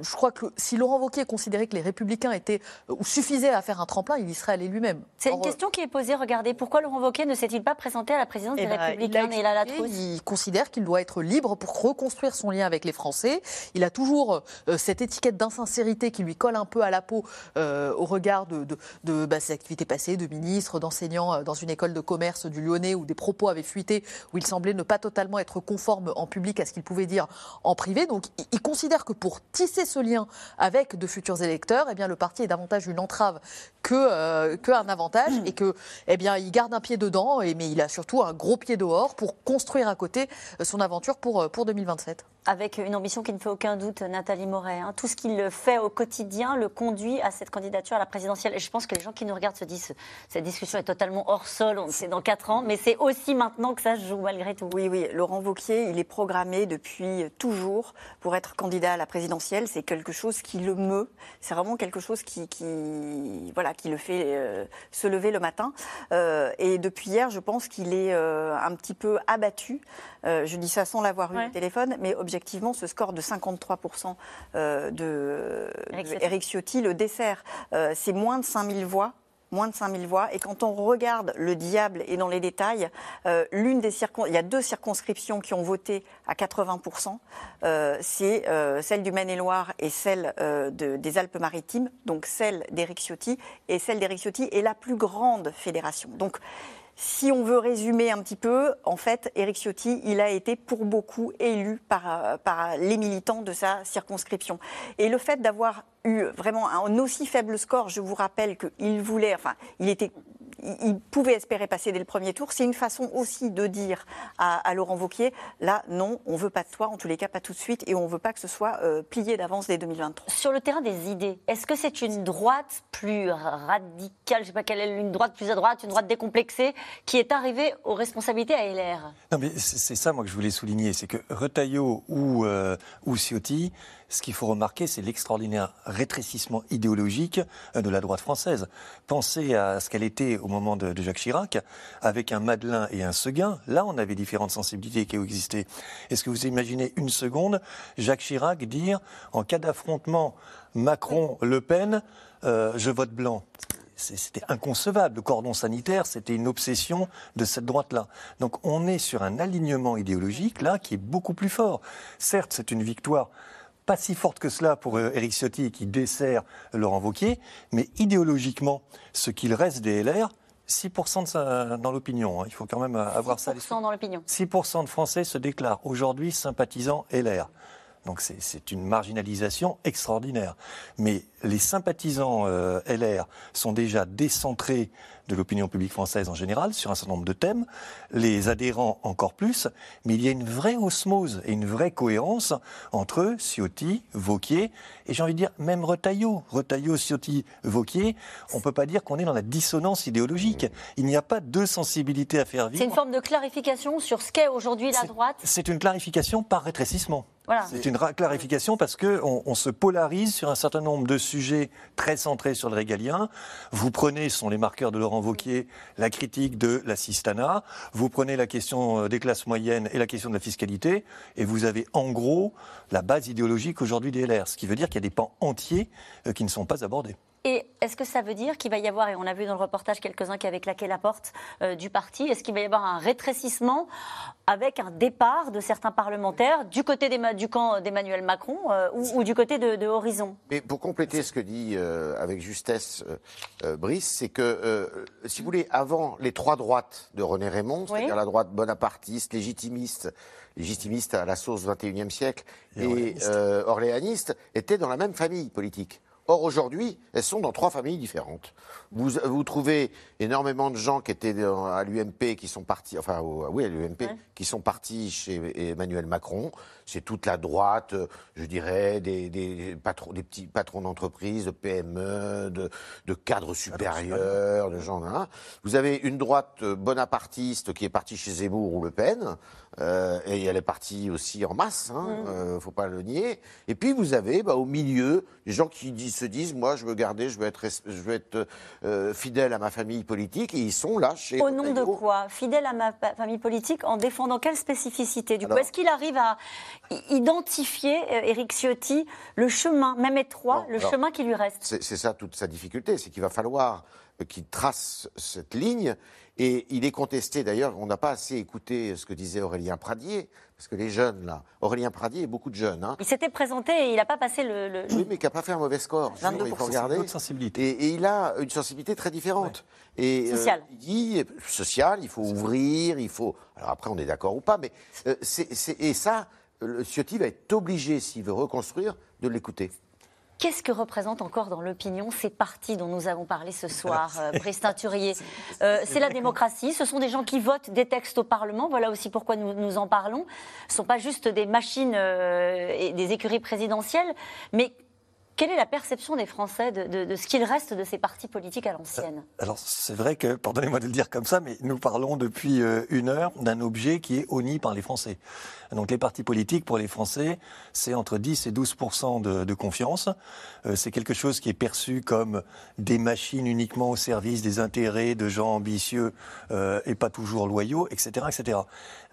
je crois que si Laurent Wauquiez considérait que les Républicains étaient ou suffisaient à faire un tremplin, il y serait allé lui-même. C'est une question qui est posée. Regardez, pourquoi Laurent Wauquiez ne s'est-il pas présenté à la présidence des eh ben, Républicains il, a il considère qu'il doit être libre pour reconstruire son lien avec les Français. Il a toujours cette étiquette d'insincérité qui lui colle un peu à la peau au regard de, de, bah, ses activités passées de ministre, d'enseignant dans une école de commerce du Où des propos avaient fuité, où il semblait ne pas totalement être conforme en public à ce qu'il pouvait dire en privé. Donc il, considère que pour tisser ce lien avec de futurs électeurs, eh le parti est davantage une entrave que, euh, qu'un avantage et que eh il garde un pied dedans, mais il a surtout un gros pied dehors pour construire à côté son aventure pour, euh, pour 2027 avec une ambition qui ne fait aucun doute, Nathalie Moret. Hein. Tout ce qu'il fait au quotidien le conduit à cette candidature à la présidentielle. Et je pense que les gens qui nous regardent se disent cette discussion est totalement hors sol, c'est dans 4 ans, mais c'est aussi maintenant que ça se joue malgré tout. Oui, oui, Laurent Wauquiez, il est programmé depuis toujours pour être candidat à la présidentielle. C'est quelque chose qui le meut. C'est vraiment quelque chose qui, qui, voilà, qui le fait euh, se lever le matin. Euh, et depuis hier, je pense qu'il est euh, un petit peu abattu. je dis ça sans l'avoir eu au téléphone, mais objectivement, ce score de 53% de Eric Ciotti le dessert. c'est moins de 5000 voix moins de 5000 voix. Et quand on regarde le diable et dans les détails, euh, l'une des il y a deux circonscriptions qui ont voté à 80%. Euh, c'est euh, celle du Maine-et-Loire et celle de, des Alpes-Maritimes, donc celle d'Éric Ciotti. Et celle d'Éric Ciotti est la plus grande fédération. Donc si on veut résumer un petit peu, en fait, Éric Ciotti, il a été pour beaucoup élu par, par les militants de sa circonscription. Et le fait d'avoir eu vraiment un aussi faible score, je vous rappelle qu'il voulait, enfin, il était il pouvait espérer passer dès le premier tour. C'est une façon aussi de dire à, Laurent Vauquier, là, non, on veut pas de toi, en tous les cas pas tout de suite, et on veut pas que ce soit euh, plié d'avance dès 2023. Sur le terrain des idées, est-ce que c'est une droite plus radicale, je sais pas quelle est une droite plus à droite, une droite décomplexée, qui est arrivée aux responsabilités à LR Non, mais c'est ça, moi, que je voulais souligner, c'est que Retailleau ou, euh, ou Ciotti, ce qu'il faut remarquer, c'est l'extraordinaire rétrécissement idéologique euh, de la droite française. Pensez à ce qu'elle était au moment de, Jacques Chirac, avec un Madelin et un Seguin. Là, on avait différentes sensibilités qui existaient. Est-ce que vous imaginez une seconde Jacques Chirac dire, en cas d'affrontement Macron-Le Pen, euh, je vote blanc? C'était inconcevable. Le cordon sanitaire, c'était une obsession de cette droite-là. Donc on est sur un alignement idéologique, là, qui est beaucoup plus fort. Certes, c'est une victoire pas si forte que cela pour euh, Éric Ciotti qui dessert Laurent Wauquiez, mais idéologiquement, ce qu'il reste des LR, 6% dans l'opinion, hein. il faut quand même avoir ça. 6% dans l'opinion. 6% de Français se déclarent aujourd'hui sympathisants LR. Donc c'est une marginalisation extraordinaire. Mais les sympathisants euh, LR sont déjà décentrés de l'opinion publique française en général sur un certain nombre de thèmes, les adhérents encore plus, mais il y a une vraie osmose et une vraie cohérence entre eux, Ciotti, Vauquier, et j'ai envie de dire même Retailleau. Retailleau, Ciotti, Vauquier, on ne peut pas dire qu'on est dans la dissonance idéologique. Il n'y a pas deux sensibilités à faire vivre. C'est une forme de clarification sur ce qu'est aujourd'hui la droite? C'est une clarification par rétrécissement. C'est une clarification parce qu'on on se polarise sur un certain nombre de sujets très centrés sur le régalien. Vous prenez, ce sont les marqueurs de Laurent Vauquier, la critique de la Sistana, vous prenez la question euh, des classes moyennes et la question de la fiscalité, et vous avez en gros la base idéologique aujourd'hui des LR, ce qui veut dire qu'il y a des pans entiers euh, qui ne sont pas abordés. Et est-ce que ça veut dire qu'il va y avoir, et on a vu dans le reportage quelques-uns qui avaient claqué la porte euh, du parti, est-ce qu'il va y avoir un rétrécissement avec un départ de certains parlementaires du côté du camp d'Emmanuel Macron euh, ou, du côté de, Horizon? Mais pour compléter ce que dit euh, avec justesse Brice, c'est que, si vous voulez, avant les trois droites de René Raymond, c'est-à-dire la droite bonapartiste, légitimiste, légitimiste à la sauce 21e siècle, et, et orléaniste, étaient dans la même famille politique. Or, aujourd'hui, elles sont dans trois familles différentes. Vous, vous trouvez énormément de gens qui étaient à l'UMP, qui sont partis, enfin, oui, à l'UMP, qui sont partis chez Emmanuel Macron. C'est toute la droite, je dirais, des, patrons, des petits patrons d'entreprise, de PME, de, cadres supérieurs, de gens. Hein. Vous avez une droite bonapartiste qui est partie chez Zemmour ou Le Pen. Euh, et elle est partie aussi en masse, hein, ne mm. euh, faut pas le nier. Et puis vous avez bah, au milieu des gens qui se disent, moi je veux garder, je veux être, je veux être euh, fidèle à ma famille politique, et ils sont là chez. Au nom de quoi? Fidèle à ma famille politique en défendant quelle spécificité? Du coup, est-ce qu'il arrive à identifier, Éric Ciotti, le chemin, même étroit, le chemin qui lui reste C'est ça toute sa difficulté, c'est qu'il va falloir qu'il trace cette ligne et il est contesté, d'ailleurs, on n'a pas assez écouté ce que disait Aurélien Pradier, parce que les jeunes, là, Aurélien Pradier et beaucoup de jeunes. Hein. Il s'était présenté et il n'a pas passé le, Oui, mais qui n'a pas fait un mauvais score. 22%. Il faut regarder. Sensibilité. Et, et, il a une sensibilité très différente. Et, euh, social. il dit, social, il faut ouvrir, il faut... Alors après, on est d'accord ou pas, mais euh, c'est... Et ça, le Ciotti va être obligé, s'il veut reconstruire, de l'écouter. Qu'est-ce que représentent encore dans l'opinion ces partis dont nous avons parlé ce soir, euh, Brice Teinturier euh, C'est la démocratie, ce sont des gens qui votent des textes au Parlement, voilà aussi pourquoi nous, nous en parlons. Ce ne sont pas juste des machines euh, et des écuries présidentielles, mais quelle est la perception des Français de, ce qu'il reste de ces partis politiques à l'ancienne? Alors c'est vrai que, pardonnez-moi de le dire comme ça, mais nous parlons depuis euh, une heure d'un objet qui est honni par les Français. Donc les partis politiques, pour les Français, c'est entre 10 et 12 de, de confiance. Euh, c'est quelque chose qui est perçu comme des machines uniquement au service des intérêts de gens ambitieux euh, et pas toujours loyaux, etc., etc.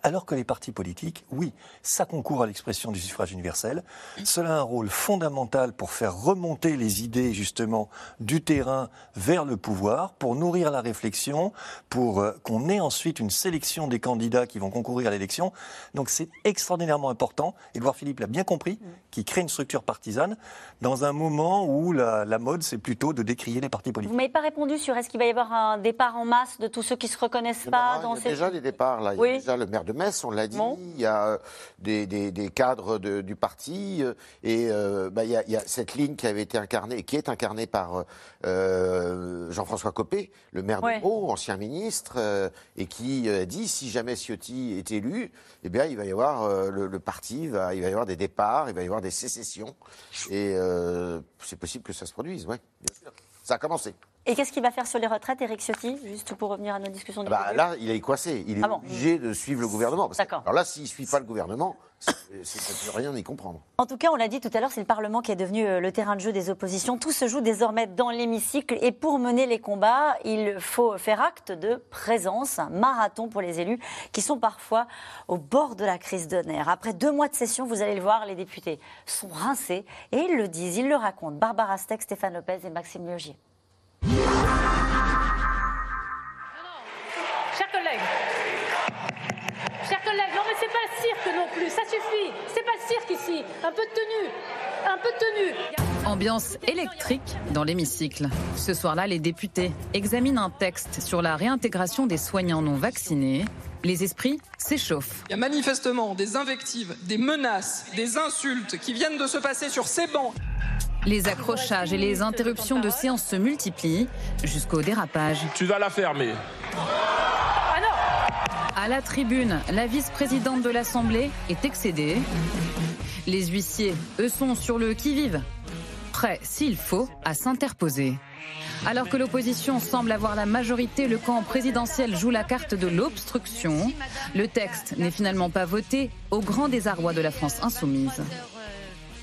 Alors que les partis politiques, oui, ça concourt à l'expression du suffrage universel. Cela a un rôle fondamental pour faire remonter les idées, justement, du terrain vers le pouvoir, pour nourrir la réflexion, pour euh, qu'on ait ensuite une sélection des candidats qui vont concourir à l'élection. Donc c'est extraordinairement important. Edouard Philippe l'a bien compris, qui crée une structure partisane dans un moment où la, la mode, c'est plutôt de décrier les partis politiques. Vous m'avez pas répondu sur est-ce qu'il va y avoir un départ en masse de tous ceux qui se reconnaissent pas dans il y a ces... déjà des départs là. Il y Oui. a déjà le maire de Metz, on l'a dit. Il y a euh, des, des- des cadres de- du parti euh, et euh, bah, il, y a, il y a cette ligne qui avait été incarnée, qui est incarnée par euh, Jean-François Copé, le maire Ouais. de Meaux, ancien ministre, euh, et qui dit si jamais Ciotti est élu, eh bien il va y avoir le, le parti, va, il va y avoir des départs, il va y avoir des sécessions et c'est possible que ça se produise, sûr. Ça a commencé. Et qu'est-ce qu'il va faire sur les retraites, Éric Ciotti Juste pour revenir à nos discussions du Bah, là, il est coincé. Il est Ah bon. obligé de suivre le gouvernement. Parce que-. Alors là, s'il ne suit pas le gouvernement, ça ne peut rien y comprendre. En tout cas, on l'a dit tout à l'heure, c'est le Parlement qui est devenu euh, le terrain de jeu des oppositions. Tout se joue désormais dans l'hémicycle. Et pour mener les combats, il faut faire acte de présence, un marathon pour les élus qui sont parfois au bord de la crise de nerfs. Après deux mois de session, vous allez le voir, les députés sont rincés. Et ils le disent, ils le racontent. Barbara Steck, Stéphane Lopez et Maxime Logier. Chers collègues, chers collègues, non mais c'est pas le cirque non plus, ça suffit. C'est pas le cirque ici. Un peu de tenue, un peu de tenue. Ambiance électrique dans l'hémicycle. Ce soir-là, les députés examinent un texte sur la réintégration des soignants non vaccinés. Les esprits s'échauffent. Il y a manifestement des invectives, des menaces, des insultes qui viennent de se passer sur ces bancs. Les accrochages et les interruptions de séance se multiplient jusqu'au dérapage. Tu vas la fermer. À la tribune, la vice-présidente de l'Assemblée est excédée. Les huissiers, eux, sont sur le qui-vive, prêts, s'il faut, à s'interposer. Alors que l'opposition semble avoir la majorité, le camp présidentiel joue la carte de l'obstruction. Le texte n'est finalement pas voté, au grand désarroi de la France insoumise.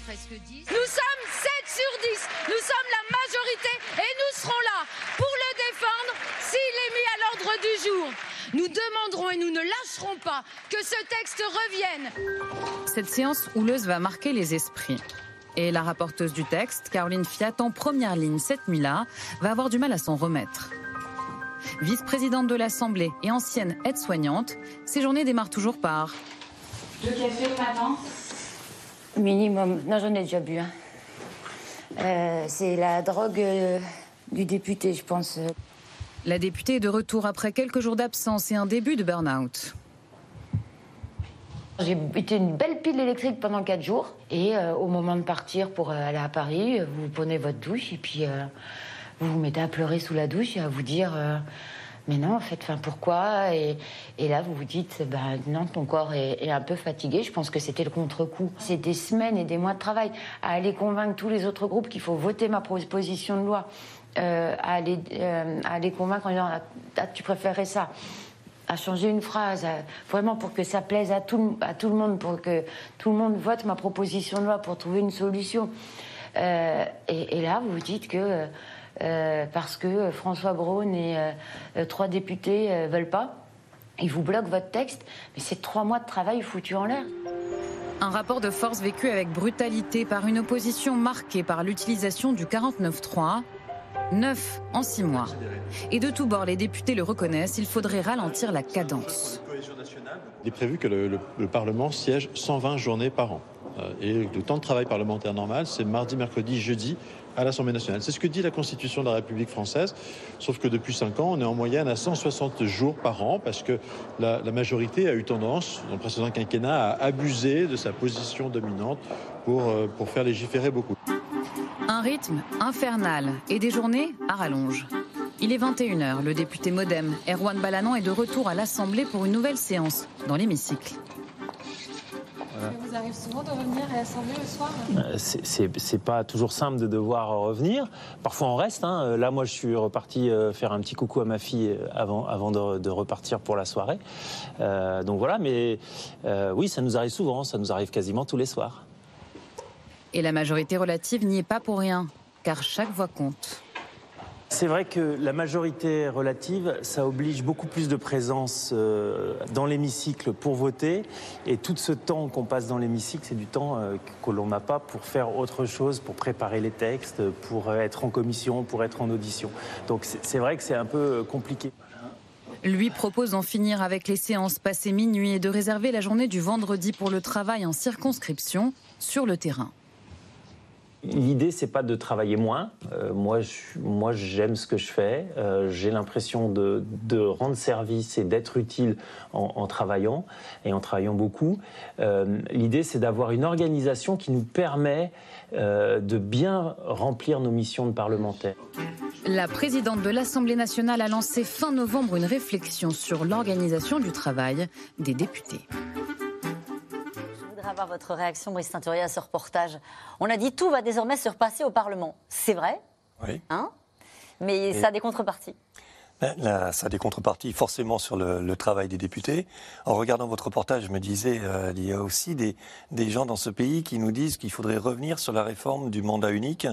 Nous sommes 7 sur 10. Nous sommes la majorité et nous serons là pour le défendre s'il est mis à l'ordre du jour. Nous demanderons et nous ne lâcherons pas que ce texte revienne. Cette séance houleuse va marquer les esprits. Et la rapporteuse du texte, Caroline Fiat, en première ligne cette nuit-là, va avoir du mal à s'en remettre. Vice-présidente de l'Assemblée et ancienne aide-soignante, ces journées démarrent toujours par Deux cafés le matin Minimum. Non, j'en ai déjà bu. hein. Euh, c'est la drogue euh, du député, je pense. La députée est de retour après quelques jours d'absence et un début de burn-out. J'ai été une belle pile électrique pendant quatre jours. Et euh, au moment de partir pour euh, aller à Paris, euh, vous prenez votre douche et puis vous vous mettez à pleurer sous la douche et à vous dire Mais non, en fait, enfin, pourquoi? Et, là, vous vous dites ben, Non, ton corps est un peu fatigué. Je pense que c'était le contre-coup. C'est des semaines et des mois de travail à aller convaincre tous les autres groupes qu'il faut voter ma proposition de loi, euh, à, aller, euh, convaincre en disant Ah, Tu préférerais ça à changer une phrase, vraiment pour que ça plaise à tout, le- monde, pour que tout le monde vote ma proposition de loi pour trouver une solution. Euh, et, et là, vous dites que parce que François Braun et trois députés euh, veulent pas, ils vous bloquent votre texte, mais c'est trois mois de travail foutu en l'air. Un rapport de force vécu avec brutalité par une opposition marquée par l'utilisation du 49-3. Neuf en six mois. Et de tous bords, les députés le reconnaissent, il faudrait ralentir la cadence. Il est prévu que le, le- le Parlement siège 120 journées par an. Euh, Et le temps de travail parlementaire normal, c'est mardi, mercredi, jeudi à l'Assemblée nationale. C'est ce que dit la Constitution de la République française, sauf que depuis 5 ans, on est en moyenne à 160 jours par an, parce que la, majorité a eu tendance, dans le précédent quinquennat, à abuser de sa position dominante pour, euh, pour faire légiférer beaucoup. Rythme infernal et des journées à rallonge. Il est 21h, le député Modem, Erwan Balanan, est de retour à l'Assemblée pour une nouvelle séance dans l'hémicycle. Ça vous arrive souvent de revenir à l'Assemblée le soir? Euh, c'est- pas toujours simple de devoir revenir. Parfois on reste. hein. Euh, Là, moi, je suis reparti euh, faire un petit coucou à ma fille avant, avant de, de repartir pour la soirée. Euh, donc voilà, mais euh, oui, ça nous arrive souvent. Ça nous arrive quasiment tous les soirs. Et la majorité relative n'y est pas pour rien, car chaque voix compte. C'est vrai que la majorité relative, ça oblige beaucoup plus de présence euh, dans l'hémicycle pour voter. Et tout ce temps qu'on passe dans l'hémicycle, c'est du temps euh, que l'on n'a pas pour faire autre chose, pour préparer les textes, pour euh, être en commission, pour être en audition. Donc c'est vrai que c'est un peu compliqué. Lui propose d'en finir avec les séances passées minuit et de réserver la journée du vendredi pour le travail en circonscription sur le terrain. L'idée, c'est pas de travailler moins. Euh, moi, j'aime ce que je fais. Euh, j'ai l'impression de, rendre service et d'être utile en, travaillant et en travaillant beaucoup. Euh, l'idée, c'est d'avoir une organisation qui nous permet de bien remplir nos missions de parlementaires. La présidente de l'Assemblée nationale a lancé fin novembre une réflexion sur l'organisation du travail des députés avoir votre réaction, Brice Teinturier, à ce reportage. On a dit tout va désormais se repasser au Parlement. C'est vrai, oui. hein? Mais ça a des contreparties. Là, ça a des contreparties forcément sur le, travail des députés. En regardant votre reportage, je me disais, euh, il y a aussi des, gens dans ce pays qui nous disent qu'il faudrait revenir sur la réforme du mandat unique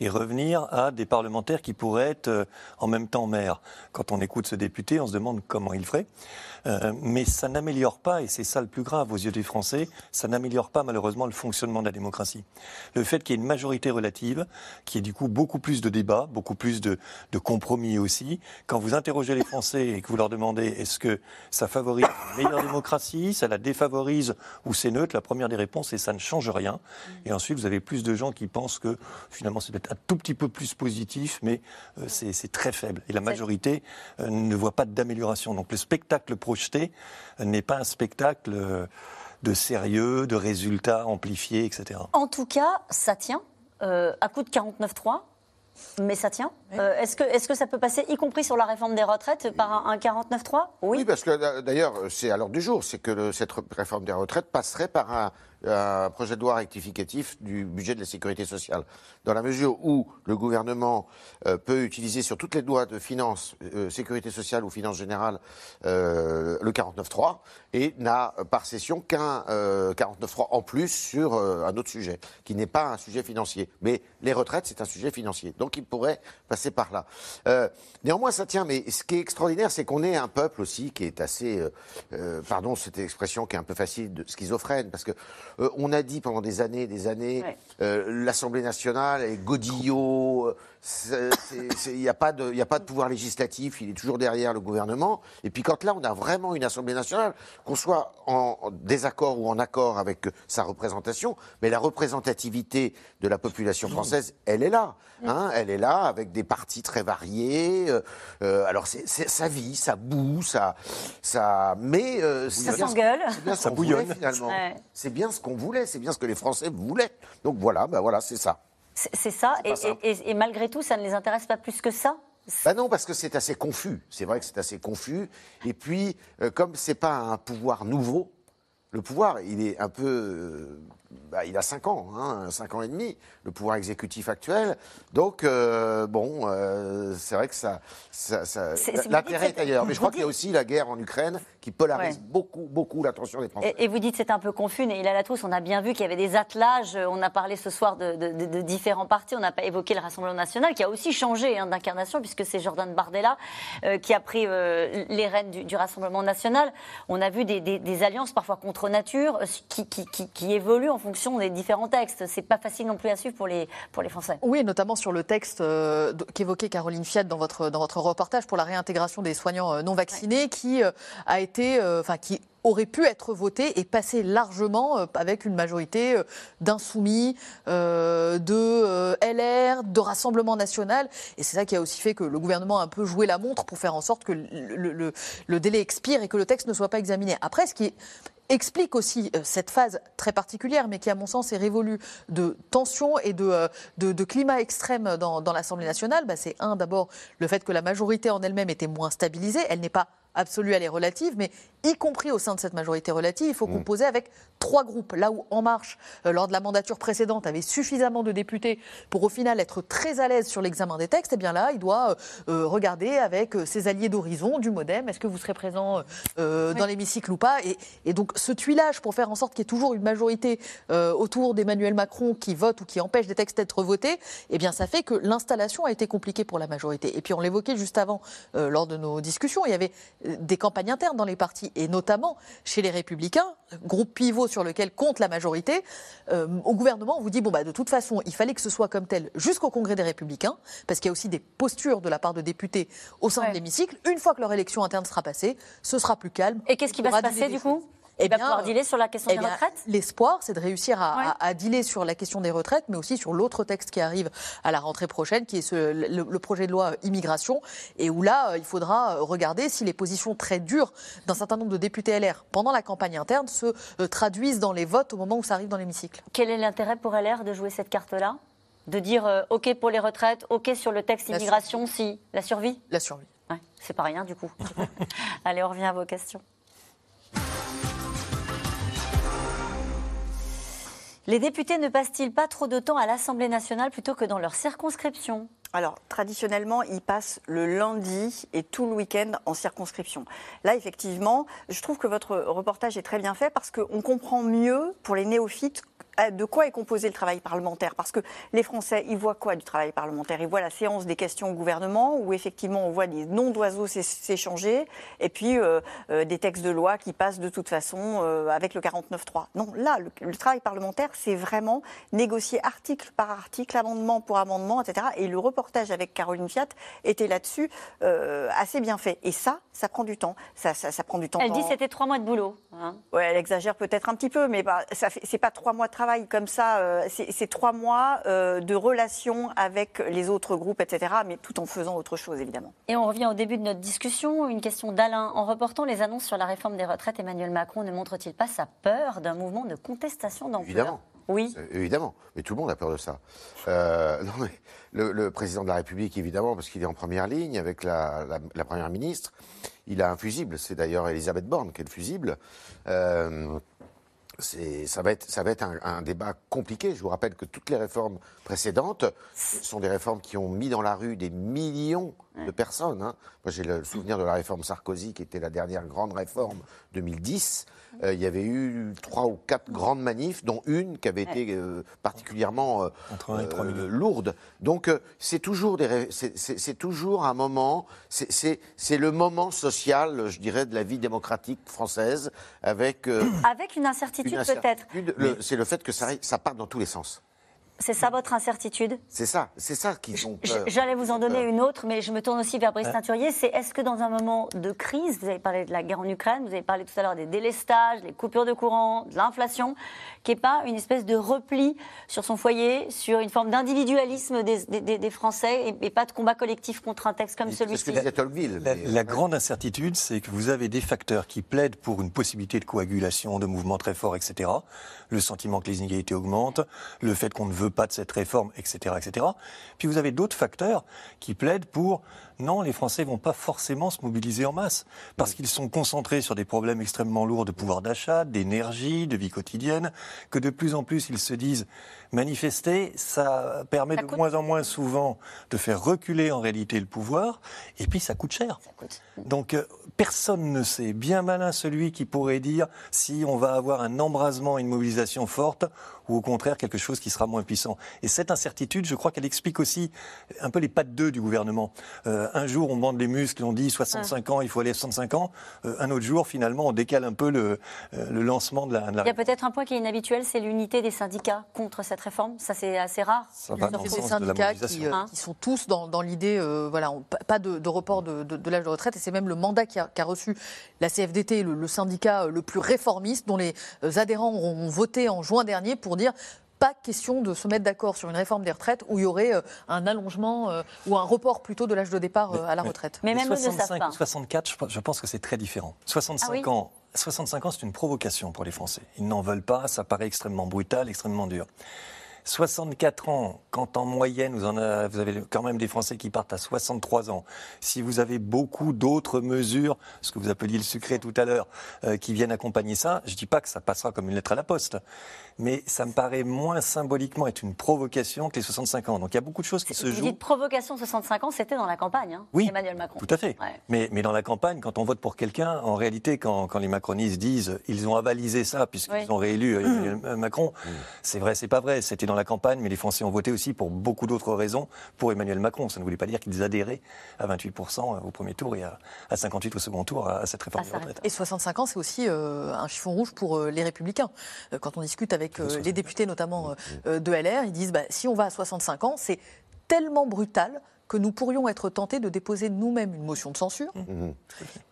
et revenir à des parlementaires qui pourraient être euh, en même temps maires. Quand on écoute ce député, on se demande comment il ferait. Euh, mais ça n'améliore pas, et c'est ça le plus grave aux yeux des Français, ça n'améliore pas malheureusement le fonctionnement de la démocratie. Le fait qu'il y ait une majorité relative, qui ait du coup beaucoup plus de débats, beaucoup plus de, de compromis aussi, quand vous interrogez les Français et que vous leur demandez est-ce que ça favorise une meilleure démocratie, ça la défavorise ou c'est neutre, la première des réponses est ça ne change rien. Et ensuite, vous avez plus de gens qui pensent que finalement c'est peut-être un tout petit peu plus positif, mais euh, c'est très faible. Et la majorité euh, ne voit pas d'amélioration. Donc le spectacle projeté n'est pas un spectacle euh, de sérieux, de résultats amplifiés, etc. En tout cas, ça tient. à coup de 49-3, mais ça tient. Euh, est-ce que, est que ça peut passer, y compris sur la réforme des retraites, par un, 49-3 oui. oui, parce que d'ailleurs, c'est à l'ordre du jour, c'est que cette réforme des retraites passerait par un, un projet de loi rectificatif du budget de la sécurité sociale. Dans la mesure où le gouvernement euh, peut utiliser sur toutes les lois de finances, euh, sécurité sociale ou finances générales, euh, le 49.3 et n'a par session qu'un 49.3 en plus sur un autre sujet, qui n'est pas un sujet financier. Mais les retraites, c'est un sujet financier. Donc il pourrait passer par là. néanmoins, ça tient. Mais ce qui est extraordinaire, c'est qu'on est un peuple aussi qui est assez, pardon, cette expression qui est un peu facile, de schizophrène, parce que euh, on a dit pendant des années, des années, euh, l'Assemblée nationale est godillot. Euh, il n'y a, pas de, a pas de pouvoir législatif, il est toujours derrière le gouvernement. Et puis quand là, on a vraiment une Assemblée nationale, qu'on soit en désaccord ou en accord avec sa représentation, mais la représentativité de la population française, elle est là. Hein, elle est là avec des partis très variés. alors c'est, ça vit, ça boue, ça, ça, mais ça s'engueule, ça bouillonne finalement. C'est bien ce qu'on voulait, c'est bien ce que les Français voulaient. Donc voilà, ben voilà, c'est ça. C'est ça, et, malgré tout, ça ne les intéresse pas plus que ça ben non, parce que c'est assez confus. C'est vrai que c'est assez confus. Et puis, euh, comme c'est pas un pouvoir nouveau, le pouvoir, il est un peu euh, bah, il a 5 ans, hein, 5 ans et demi, le pouvoir exécutif actuel. Donc, euh, bon, euh, c'est vrai que ça. ça, L'intérêt est ailleurs. Mais je crois qu'il y a aussi la guerre en Ukraine qui polarise beaucoup, beaucoup l'attention des Français. Et, vous dites c'est un peu confus, mais il a la tous. On a bien vu qu'il y avait des attelages. On a parlé ce soir de, différents partis. On n'a pas évoqué le Rassemblement national qui a aussi changé hein, d'incarnation, puisque c'est Jordan Bardella euh, qui a pris les rênes du, Rassemblement national. On a vu des, alliances parfois contre nature qui, qui, qui, qui évoluent en fonction des différents textes. C'est pas facile non plus à suivre pour les, pour les Français. Oui, notamment sur le texte euh, qu'évoquait Caroline Fiat dans votre, dans votre reportage pour la réintégration des soignants euh, non vaccinés, qui euh, a été, enfin, qui aurait pu être voté et passer largement avec une majorité d'insoumis, de LR, de Rassemblement national. Et c'est ça qui a aussi fait que le gouvernement a un peu joué la montre pour faire en sorte que le, délai expire et que le texte ne soit pas examiné. Après, ce qui explique aussi euh, cette phase très particulière, mais qui, à mon sens, est révolue de tension et de, euh, de, climat extrême dans, dans l'Assemblée nationale. Bah, c'est un, d'abord, le fait que la majorité en elle-même était moins stabilisée. Elle n'est pas absolue, elle est relative, mais y compris au sein de cette majorité relative, il faut Mm. composer avec trois groupes. Là où En Marche, euh, lors de la mandature précédente, avait suffisamment de députés pour au final être très à l'aise sur l'examen des textes, et bien là, il doit euh, euh, regarder avec euh, ses alliés d'horizon, du MoDem, est-ce que vous serez présent euh, dans l'hémicycle ou pas et, et donc ce tuilage pour faire en sorte qu'il y ait toujours une majorité euh, autour d'Emmanuel Macron qui vote ou qui empêche des textes d'être votés, eh bien ça fait que l'installation a été compliquée pour la majorité. Et puis on l'évoquait juste avant euh, lors de nos discussions, il y avait des campagnes internes dans les partis et notamment chez les Républicains, groupe pivot sur lequel compte la majorité. Euh, au gouvernement, on vous dit bon bah de toute façon, il fallait que ce soit comme tel jusqu'au Congrès des Républicains, parce qu'il y a aussi des postures de la part de députés au sein de l'hémicycle. Une fois que leur élection interne sera passée, ce sera plus calme. Et qu'est-ce qui va se passer du coup? Il va pouvoir dealer sur la question eh des bien, retraites? L'espoir, c'est de réussir à, à- à dealer sur la question des retraites, mais aussi sur l'autre texte qui arrive à la rentrée prochaine, qui est ce- le, le projet de loi immigration, et où là, euh, il faudra euh, regarder si les positions très dures d'un certain nombre de députés LR pendant la campagne interne se euh, traduisent dans les votes au moment où ça arrive dans l'hémicycle. Quel est l'intérêt pour LR de jouer cette carte-là? De dire euh, OK pour les retraites, OK sur le texte La immigration, si La survie? La survie. Ouais, c'est pas rien du coup. Allez, on revient à vos questions. Les députés ne passent-ils pas trop de temps à l'Assemblée nationale plutôt que dans leur circonscription? Alors, traditionnellement, ils passent le lundi et tout le week-end en circonscription. Là, effectivement, je trouve que votre reportage est très bien fait parce qu'on comprend mieux, pour les néophytes, euh, de quoi est composé le travail parlementaire Parce que les Français, ils voient quoi du travail parlementaire? Ils voient la séance des questions au gouvernement, où effectivement on voit des noms d'oiseaux s'é- s'échanger, et puis euh, euh, des textes de loi qui passent de toute façon avec le 49.3. Non, là, le, travail parlementaire, c'est vraiment négocier article par article, amendement pour amendement, etc. reportage avec Caroline Fiat était là-dessus euh, assez bien fait. Et ça, ça prend du temps. Ça, ça, ça prend du temps. Elle dit c'était trois mois de boulot. hein. Ouais, elle exagère peut-être un petit peu, mais bah, ça c'est pas trois mois de travail comme ça. euh, c'est, trois mois euh, de relation avec les autres groupes, etc. Mais tout en faisant autre chose, évidemment. Et on revient au début de notre discussion. Une question d'Alain. En reportant les annonces sur la réforme des retraites, Emmanuel Macron ne montre-t-il pas sa peur d'un mouvement de contestation d'ampleur? Évidemment. Oui. Évidemment, mais tout le monde a peur de ça. Euh, non, mais le, président de la République, évidemment, parce qu'il est en première ligne avec la, première ministre, il a un fusible. C'est d'ailleurs Elisabeth Borne qui est le fusible. Euh, ça va être, ça va être un, un débat compliqué. Je vous rappelle que toutes les réformes précédentes sont des réformes qui ont mis dans la rue des millions de personnes. hein. Moi, j'ai le souvenir de la réforme Sarkozy, qui était la dernière grande réforme 2010. Euh, il y avait eu trois ou quatre grandes manifs, dont une qui avait été euh, particulièrement euh, euh, lourde. Donc, euh, c'est toujours, des ré- c'est- c'est c'est toujours un moment, c'est- c'est c'est le moment social, je dirais, de la vie démocratique française, avec euh, Avec une incertitude, une peut-être. Le- C'est le fait que ça, ça part dans tous les sens. C'est ça votre incertitude? C'est ça, c'est ça qu'ils ont peur. J'allais vous en donner une autre, mais je me tourne aussi vers Brice. Teinturier. C'est est-ce que dans un moment de crise, vous avez parlé de la guerre en Ukraine, vous avez parlé tout à l'heure des délestages, des coupures de courant, de l'inflation, qu'il n'y ait pas une espèce de repli sur son foyer, sur une forme d'individualisme des, des- des- des Français et, et pas de combat collectif contre un texte comme celui-ci? La, la grande incertitude, c'est que vous avez des facteurs qui plaident pour une possibilité de coagulation, de mouvements très forts, etc. Le sentiment que les inégalités augmentent, le fait qu'on ne veut pas de cette réforme, etc., etc. Puis vous avez d'autres facteurs qui plaident pour non, les Français vont pas forcément se mobiliser en masse parce qu'ils sont concentrés sur des problèmes extrêmement lourds de pouvoir d'achat, d'énergie, de vie quotidienne, que de plus en plus ils se disent manifester, ça permet de moins en moins souvent de faire reculer en réalité le pouvoir, et puis ça coûte cher. Donc euh, personne ne sait, bien malin celui qui pourrait dire si on va avoir un embrasement, une mobilisation forte, ou au contraire quelque chose qui sera moins puissant. Et cette incertitude, je crois qu'elle explique aussi un peu les pattes d'eux du gouvernement. Euh, un jour, on bande les muscles, on dit 65 ans, il faut aller à 65 ans. Euh, un autre jour, finalement, on décale un peu le, euh, le lancement de la, de la Il y a peut-être un point qui est inhabituel, c'est l'unité des syndicats contre cette réforme. Ça, c'est assez rare. Ça va dans le des sens de la syndicats qui, euh, qui sont tous dans, dans l'idée, euh, voilà, on- pas- de, de report de, de- de l'âge de retraite, et c'est même le mandat qu'a reçu la CFDT, le, le syndicat le plus réformiste, dont les adhérents ont voté en juin dernier pour dire pas question de se mettre d'accord sur une réforme des retraites où il y aurait euh, un allongement euh, ou un report plutôt de l'âge de départ euh, à la retraite. Mais même eux ne savent 65 pas. ou 64, je pense- je pense que c'est très différent. 65 Ah oui ans, 65 ans, c'est une provocation pour les Français. Ils n'en veulent pas, ça paraît extrêmement brutal, extrêmement dur. 64 ans, quand en moyenne vous, en avez, vous avez quand même des Français qui partent à 63 ans, si vous avez beaucoup d'autres mesures, ce que vous appeliez le sucré tout à l'heure, euh, qui viennent accompagner ça, je ne dis pas que ça passera comme une lettre à la poste, mais ça me paraît moins symboliquement être une provocation que les 65 ans. Donc il y a beaucoup de choses qui se Vous jouent. dites provocation 65 ans, c'était dans la campagne, hein, Oui, Emmanuel Macron. Tout à fait. Ouais. Mais, mais dans la campagne, quand on vote pour quelqu'un, en réalité, quand, quand les macronistes disent ils ont avalisé ça puisqu'ils Oui. ont réélu euh, Emmanuel Macron, c'est vrai, c'est pas vrai. C'était dans la campagne, mais les Français ont voté aussi pour beaucoup d'autres raisons pour Emmanuel Macron. Ça ne voulait pas dire qu'ils adhéraient à 28% au premier tour et à, à 58 au second tour à, à cette réforme des retraites. Et 65 ans, c'est aussi euh, un chiffon rouge pour euh, les Républicains. Euh, quand on discute avec euh, les députés, notamment euh, euh, de LR, ils disent bah, si on va à 65 ans, c'est tellement brutal que nous pourrions être tentés de déposer nous-mêmes une motion de censure.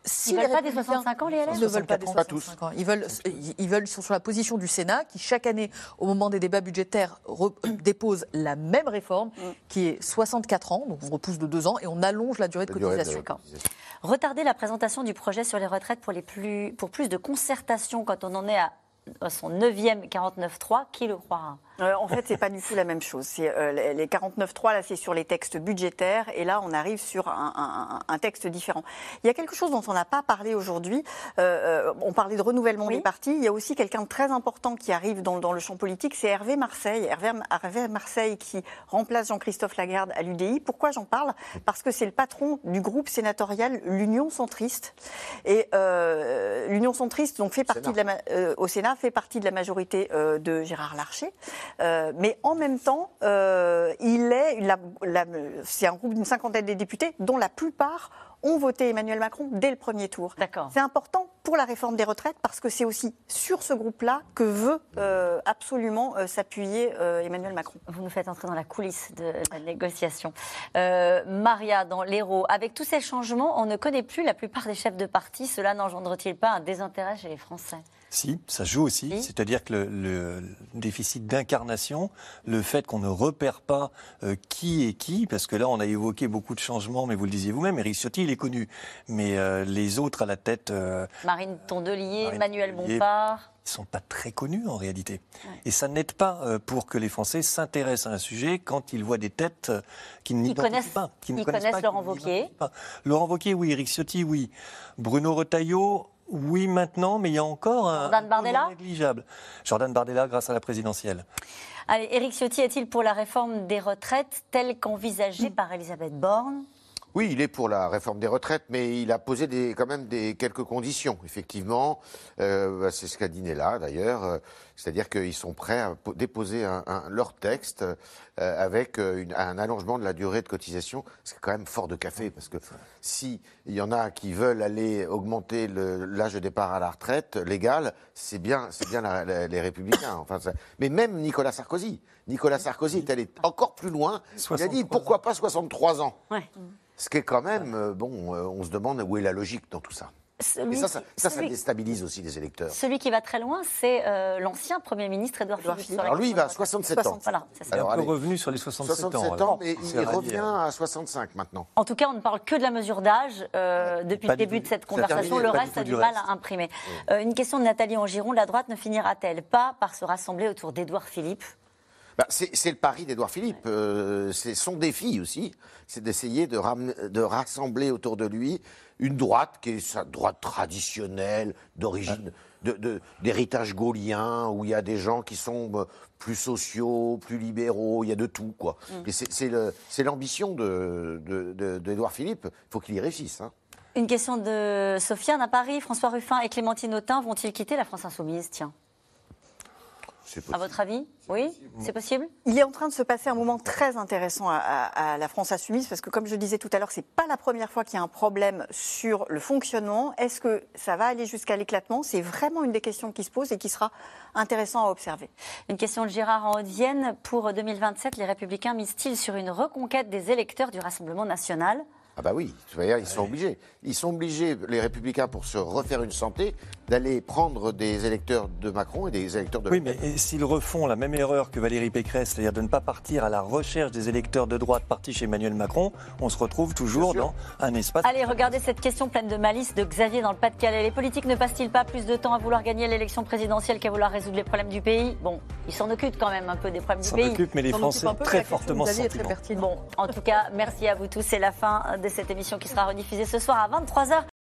Si Ils les veulent pas des Républicains- 65 ans, les LR Ils ne veulent pas des 64 ans. 65 ans. Ils veulent, ils- ils veulent, ils sont sur la position du Sénat qui, chaque année, au moment des débats budgétaires, re- dépose la même réforme, qui est 64 ans. Donc on repousse de deux ans et on allonge la durée de La durée de cotisation. cotisation. Retarder la présentation du projet sur les retraites pour, les plus, pour plus de concertation quand on en est à, son 9e 49.3, qui le croira? Euh, en fait, c'est pas du tout la même chose. C'est, euh, les- les 49.3, là, c'est sur les textes budgétaires, et là, on arrive sur un, un- un texte différent. Il y a quelque chose dont on n'a pas parlé aujourd'hui. Euh, euh, on parlait de renouvellement des partis. Il y a aussi quelqu'un de très important qui arrive dans, dans le champ politique, c'est Hervé Marseille. Hervé, Hervé Marseille qui remplace Jean-Christophe Lagarde à l'UDI. Pourquoi j'en parle? Parce que c'est le patron du groupe sénatorial l'Union centriste. Et l'Union centriste donc fait partie de la, ma- au Sénat fait partie de la majorité de Gérard Larcher. Euh, mais en même temps, euh, il est la- la- c'est un groupe d'une cinquantaine de députés dont la plupart ont voté Emmanuel Macron dès le premier tour. C'est important pour la réforme des retraites parce que c'est aussi sur ce groupe-là que veut euh, absolument euh, s'appuyer euh, Emmanuel Macron. Vous nous faites entrer dans la coulisse de la négociation. Maria, dans l'Hérault, avec tous ces changements, on ne connaît plus la plupart des chefs de parti. Cela n'engendre-t-il pas un désintérêt chez les Français? Si, ça joue aussi. C'est-à-dire que le, le déficit d'incarnation, le fait qu'on ne repère pas euh, qui est qui, parce que là, on a évoqué beaucoup de changements, mais vous le disiez vous-même, Éric Ciotti, il est connu. Mais euh, les autres à la tête, euh, Marine Tondelier, Marine Manuel Tondelier, Bompard. ils sont pas très connus en réalité. Et ça n'aide pas pour que les Français s'intéressent à un sujet quand ils voient des têtes qui Ils n'identifient connaissent, pas. qui ne ils connaissent connaissent pas, Laurent qui Wauquiez. Laurent Wauquiez, oui. Éric Ciotti, oui. Bruno Retailleau, oui maintenant, mais il y a encore un... Jordan Bardella peu négligeable. Jordan Bardella grâce à la présidentielle. Allez, Éric Ciotti est-il pour la réforme des retraites telle qu'envisagée par Elisabeth Borne? Oui, il est pour la réforme des retraites, mais il a posé des, quand même des, quelques conditions, effectivement. Euh, bah, c'est ce qu'a dit Nella, d'ailleurs. Euh, C'est-à-dire qu'ils sont prêts à po- déposer un, un- leur texte euh, avec une- un allongement de la durée de cotisation. C'est quand même fort de café, parce que si il y en a qui veulent aller augmenter l'âge de départ à la retraite légal, c'est bien, c'est bien la- la- les Républicains. Enfin, ça- mais même Nicolas Sarkozy. Nicolas Sarkozy est allé encore plus loin. Il a dit pourquoi pas 63 ans? Ce qui est quand même, euh, bon, euh, on se demande où est la logique dans tout ça. Celui Et ça, ça, qui- ça, ça celui- déstabilise aussi les électeurs. Celui qui va très loin, c'est euh, l'ancien Premier ministre Édouard Philippe. Alors lui, il va à des 67 retraites. ans. Voilà, ça. Il est un peu revenu sur les 67, 67 ans. ans, alors. mais il revient à 65 maintenant. En tout cas, on ne parle que de la mesure d'âge euh, depuis Pas le début de cette conversation. terminé, Le reste a du du mal à imprimer. Euh, une question de Nathalie Angiron. La droite ne finira-t-elle pas par se rassembler autour d'Édouard Philippe? Bah, c'est le pari d'Édouard Philippe. Euh, c'est son défi aussi, c'est d'essayer de, rassembler autour de lui une droite qui est sa droite traditionnelle, d'origine, de- de- d'héritage gaulien, où il y a des gens qui sont euh, plus sociaux, plus libéraux, il y a de tout. quoi. Mm. Et c'est- l'ambition de- de- de- d'Édouard Philippe. Il faut qu'il y réussisse. hein. Une question de Sofiane à Paris. François Ruffin et Clémentine Autain vont-ils quitter la France Insoumise? Tiens. À votre avis Oui C'est possible Il est en train de se passer un moment très intéressant à, à- à la France insoumise parce que, comme je le disais tout à l'heure, c'est pas la première fois qu'il y a un problème sur le fonctionnement. Est-ce que ça va aller jusqu'à l'éclatement? C'est vraiment une des questions qui se pose et qui sera intéressant à observer. Une question de Gérard en Haute-Vienne. Pour 2027, les Républicains misent-ils sur une reconquête des électeurs du Rassemblement national? Ah bah oui, ils sont obligés. Ils sont obligés, les républicains, pour se refaire une santé, d'aller prendre des électeurs de Macron et des électeurs de Oui, mais s'ils refont la même erreur que Valérie Pécresse, c'est-à-dire de ne pas partir à la recherche des électeurs de droite partis chez Emmanuel Macron, on se retrouve toujours dans un espace. Allez, regardez cette question pleine de malice de Xavier dans le Pas-de-Calais. Les politiques ne passent-ils pas plus de temps à vouloir gagner l'élection présidentielle qu'à vouloir résoudre les problèmes du pays? Bon, ils s'en occupent quand même un peu des problèmes du pays. Ils s'en occupent, mais les Français très fortement très Bon, en tout cas, merci à vous tous. C'est la fin de cette émission qui sera rediffusée ce soir à 23h.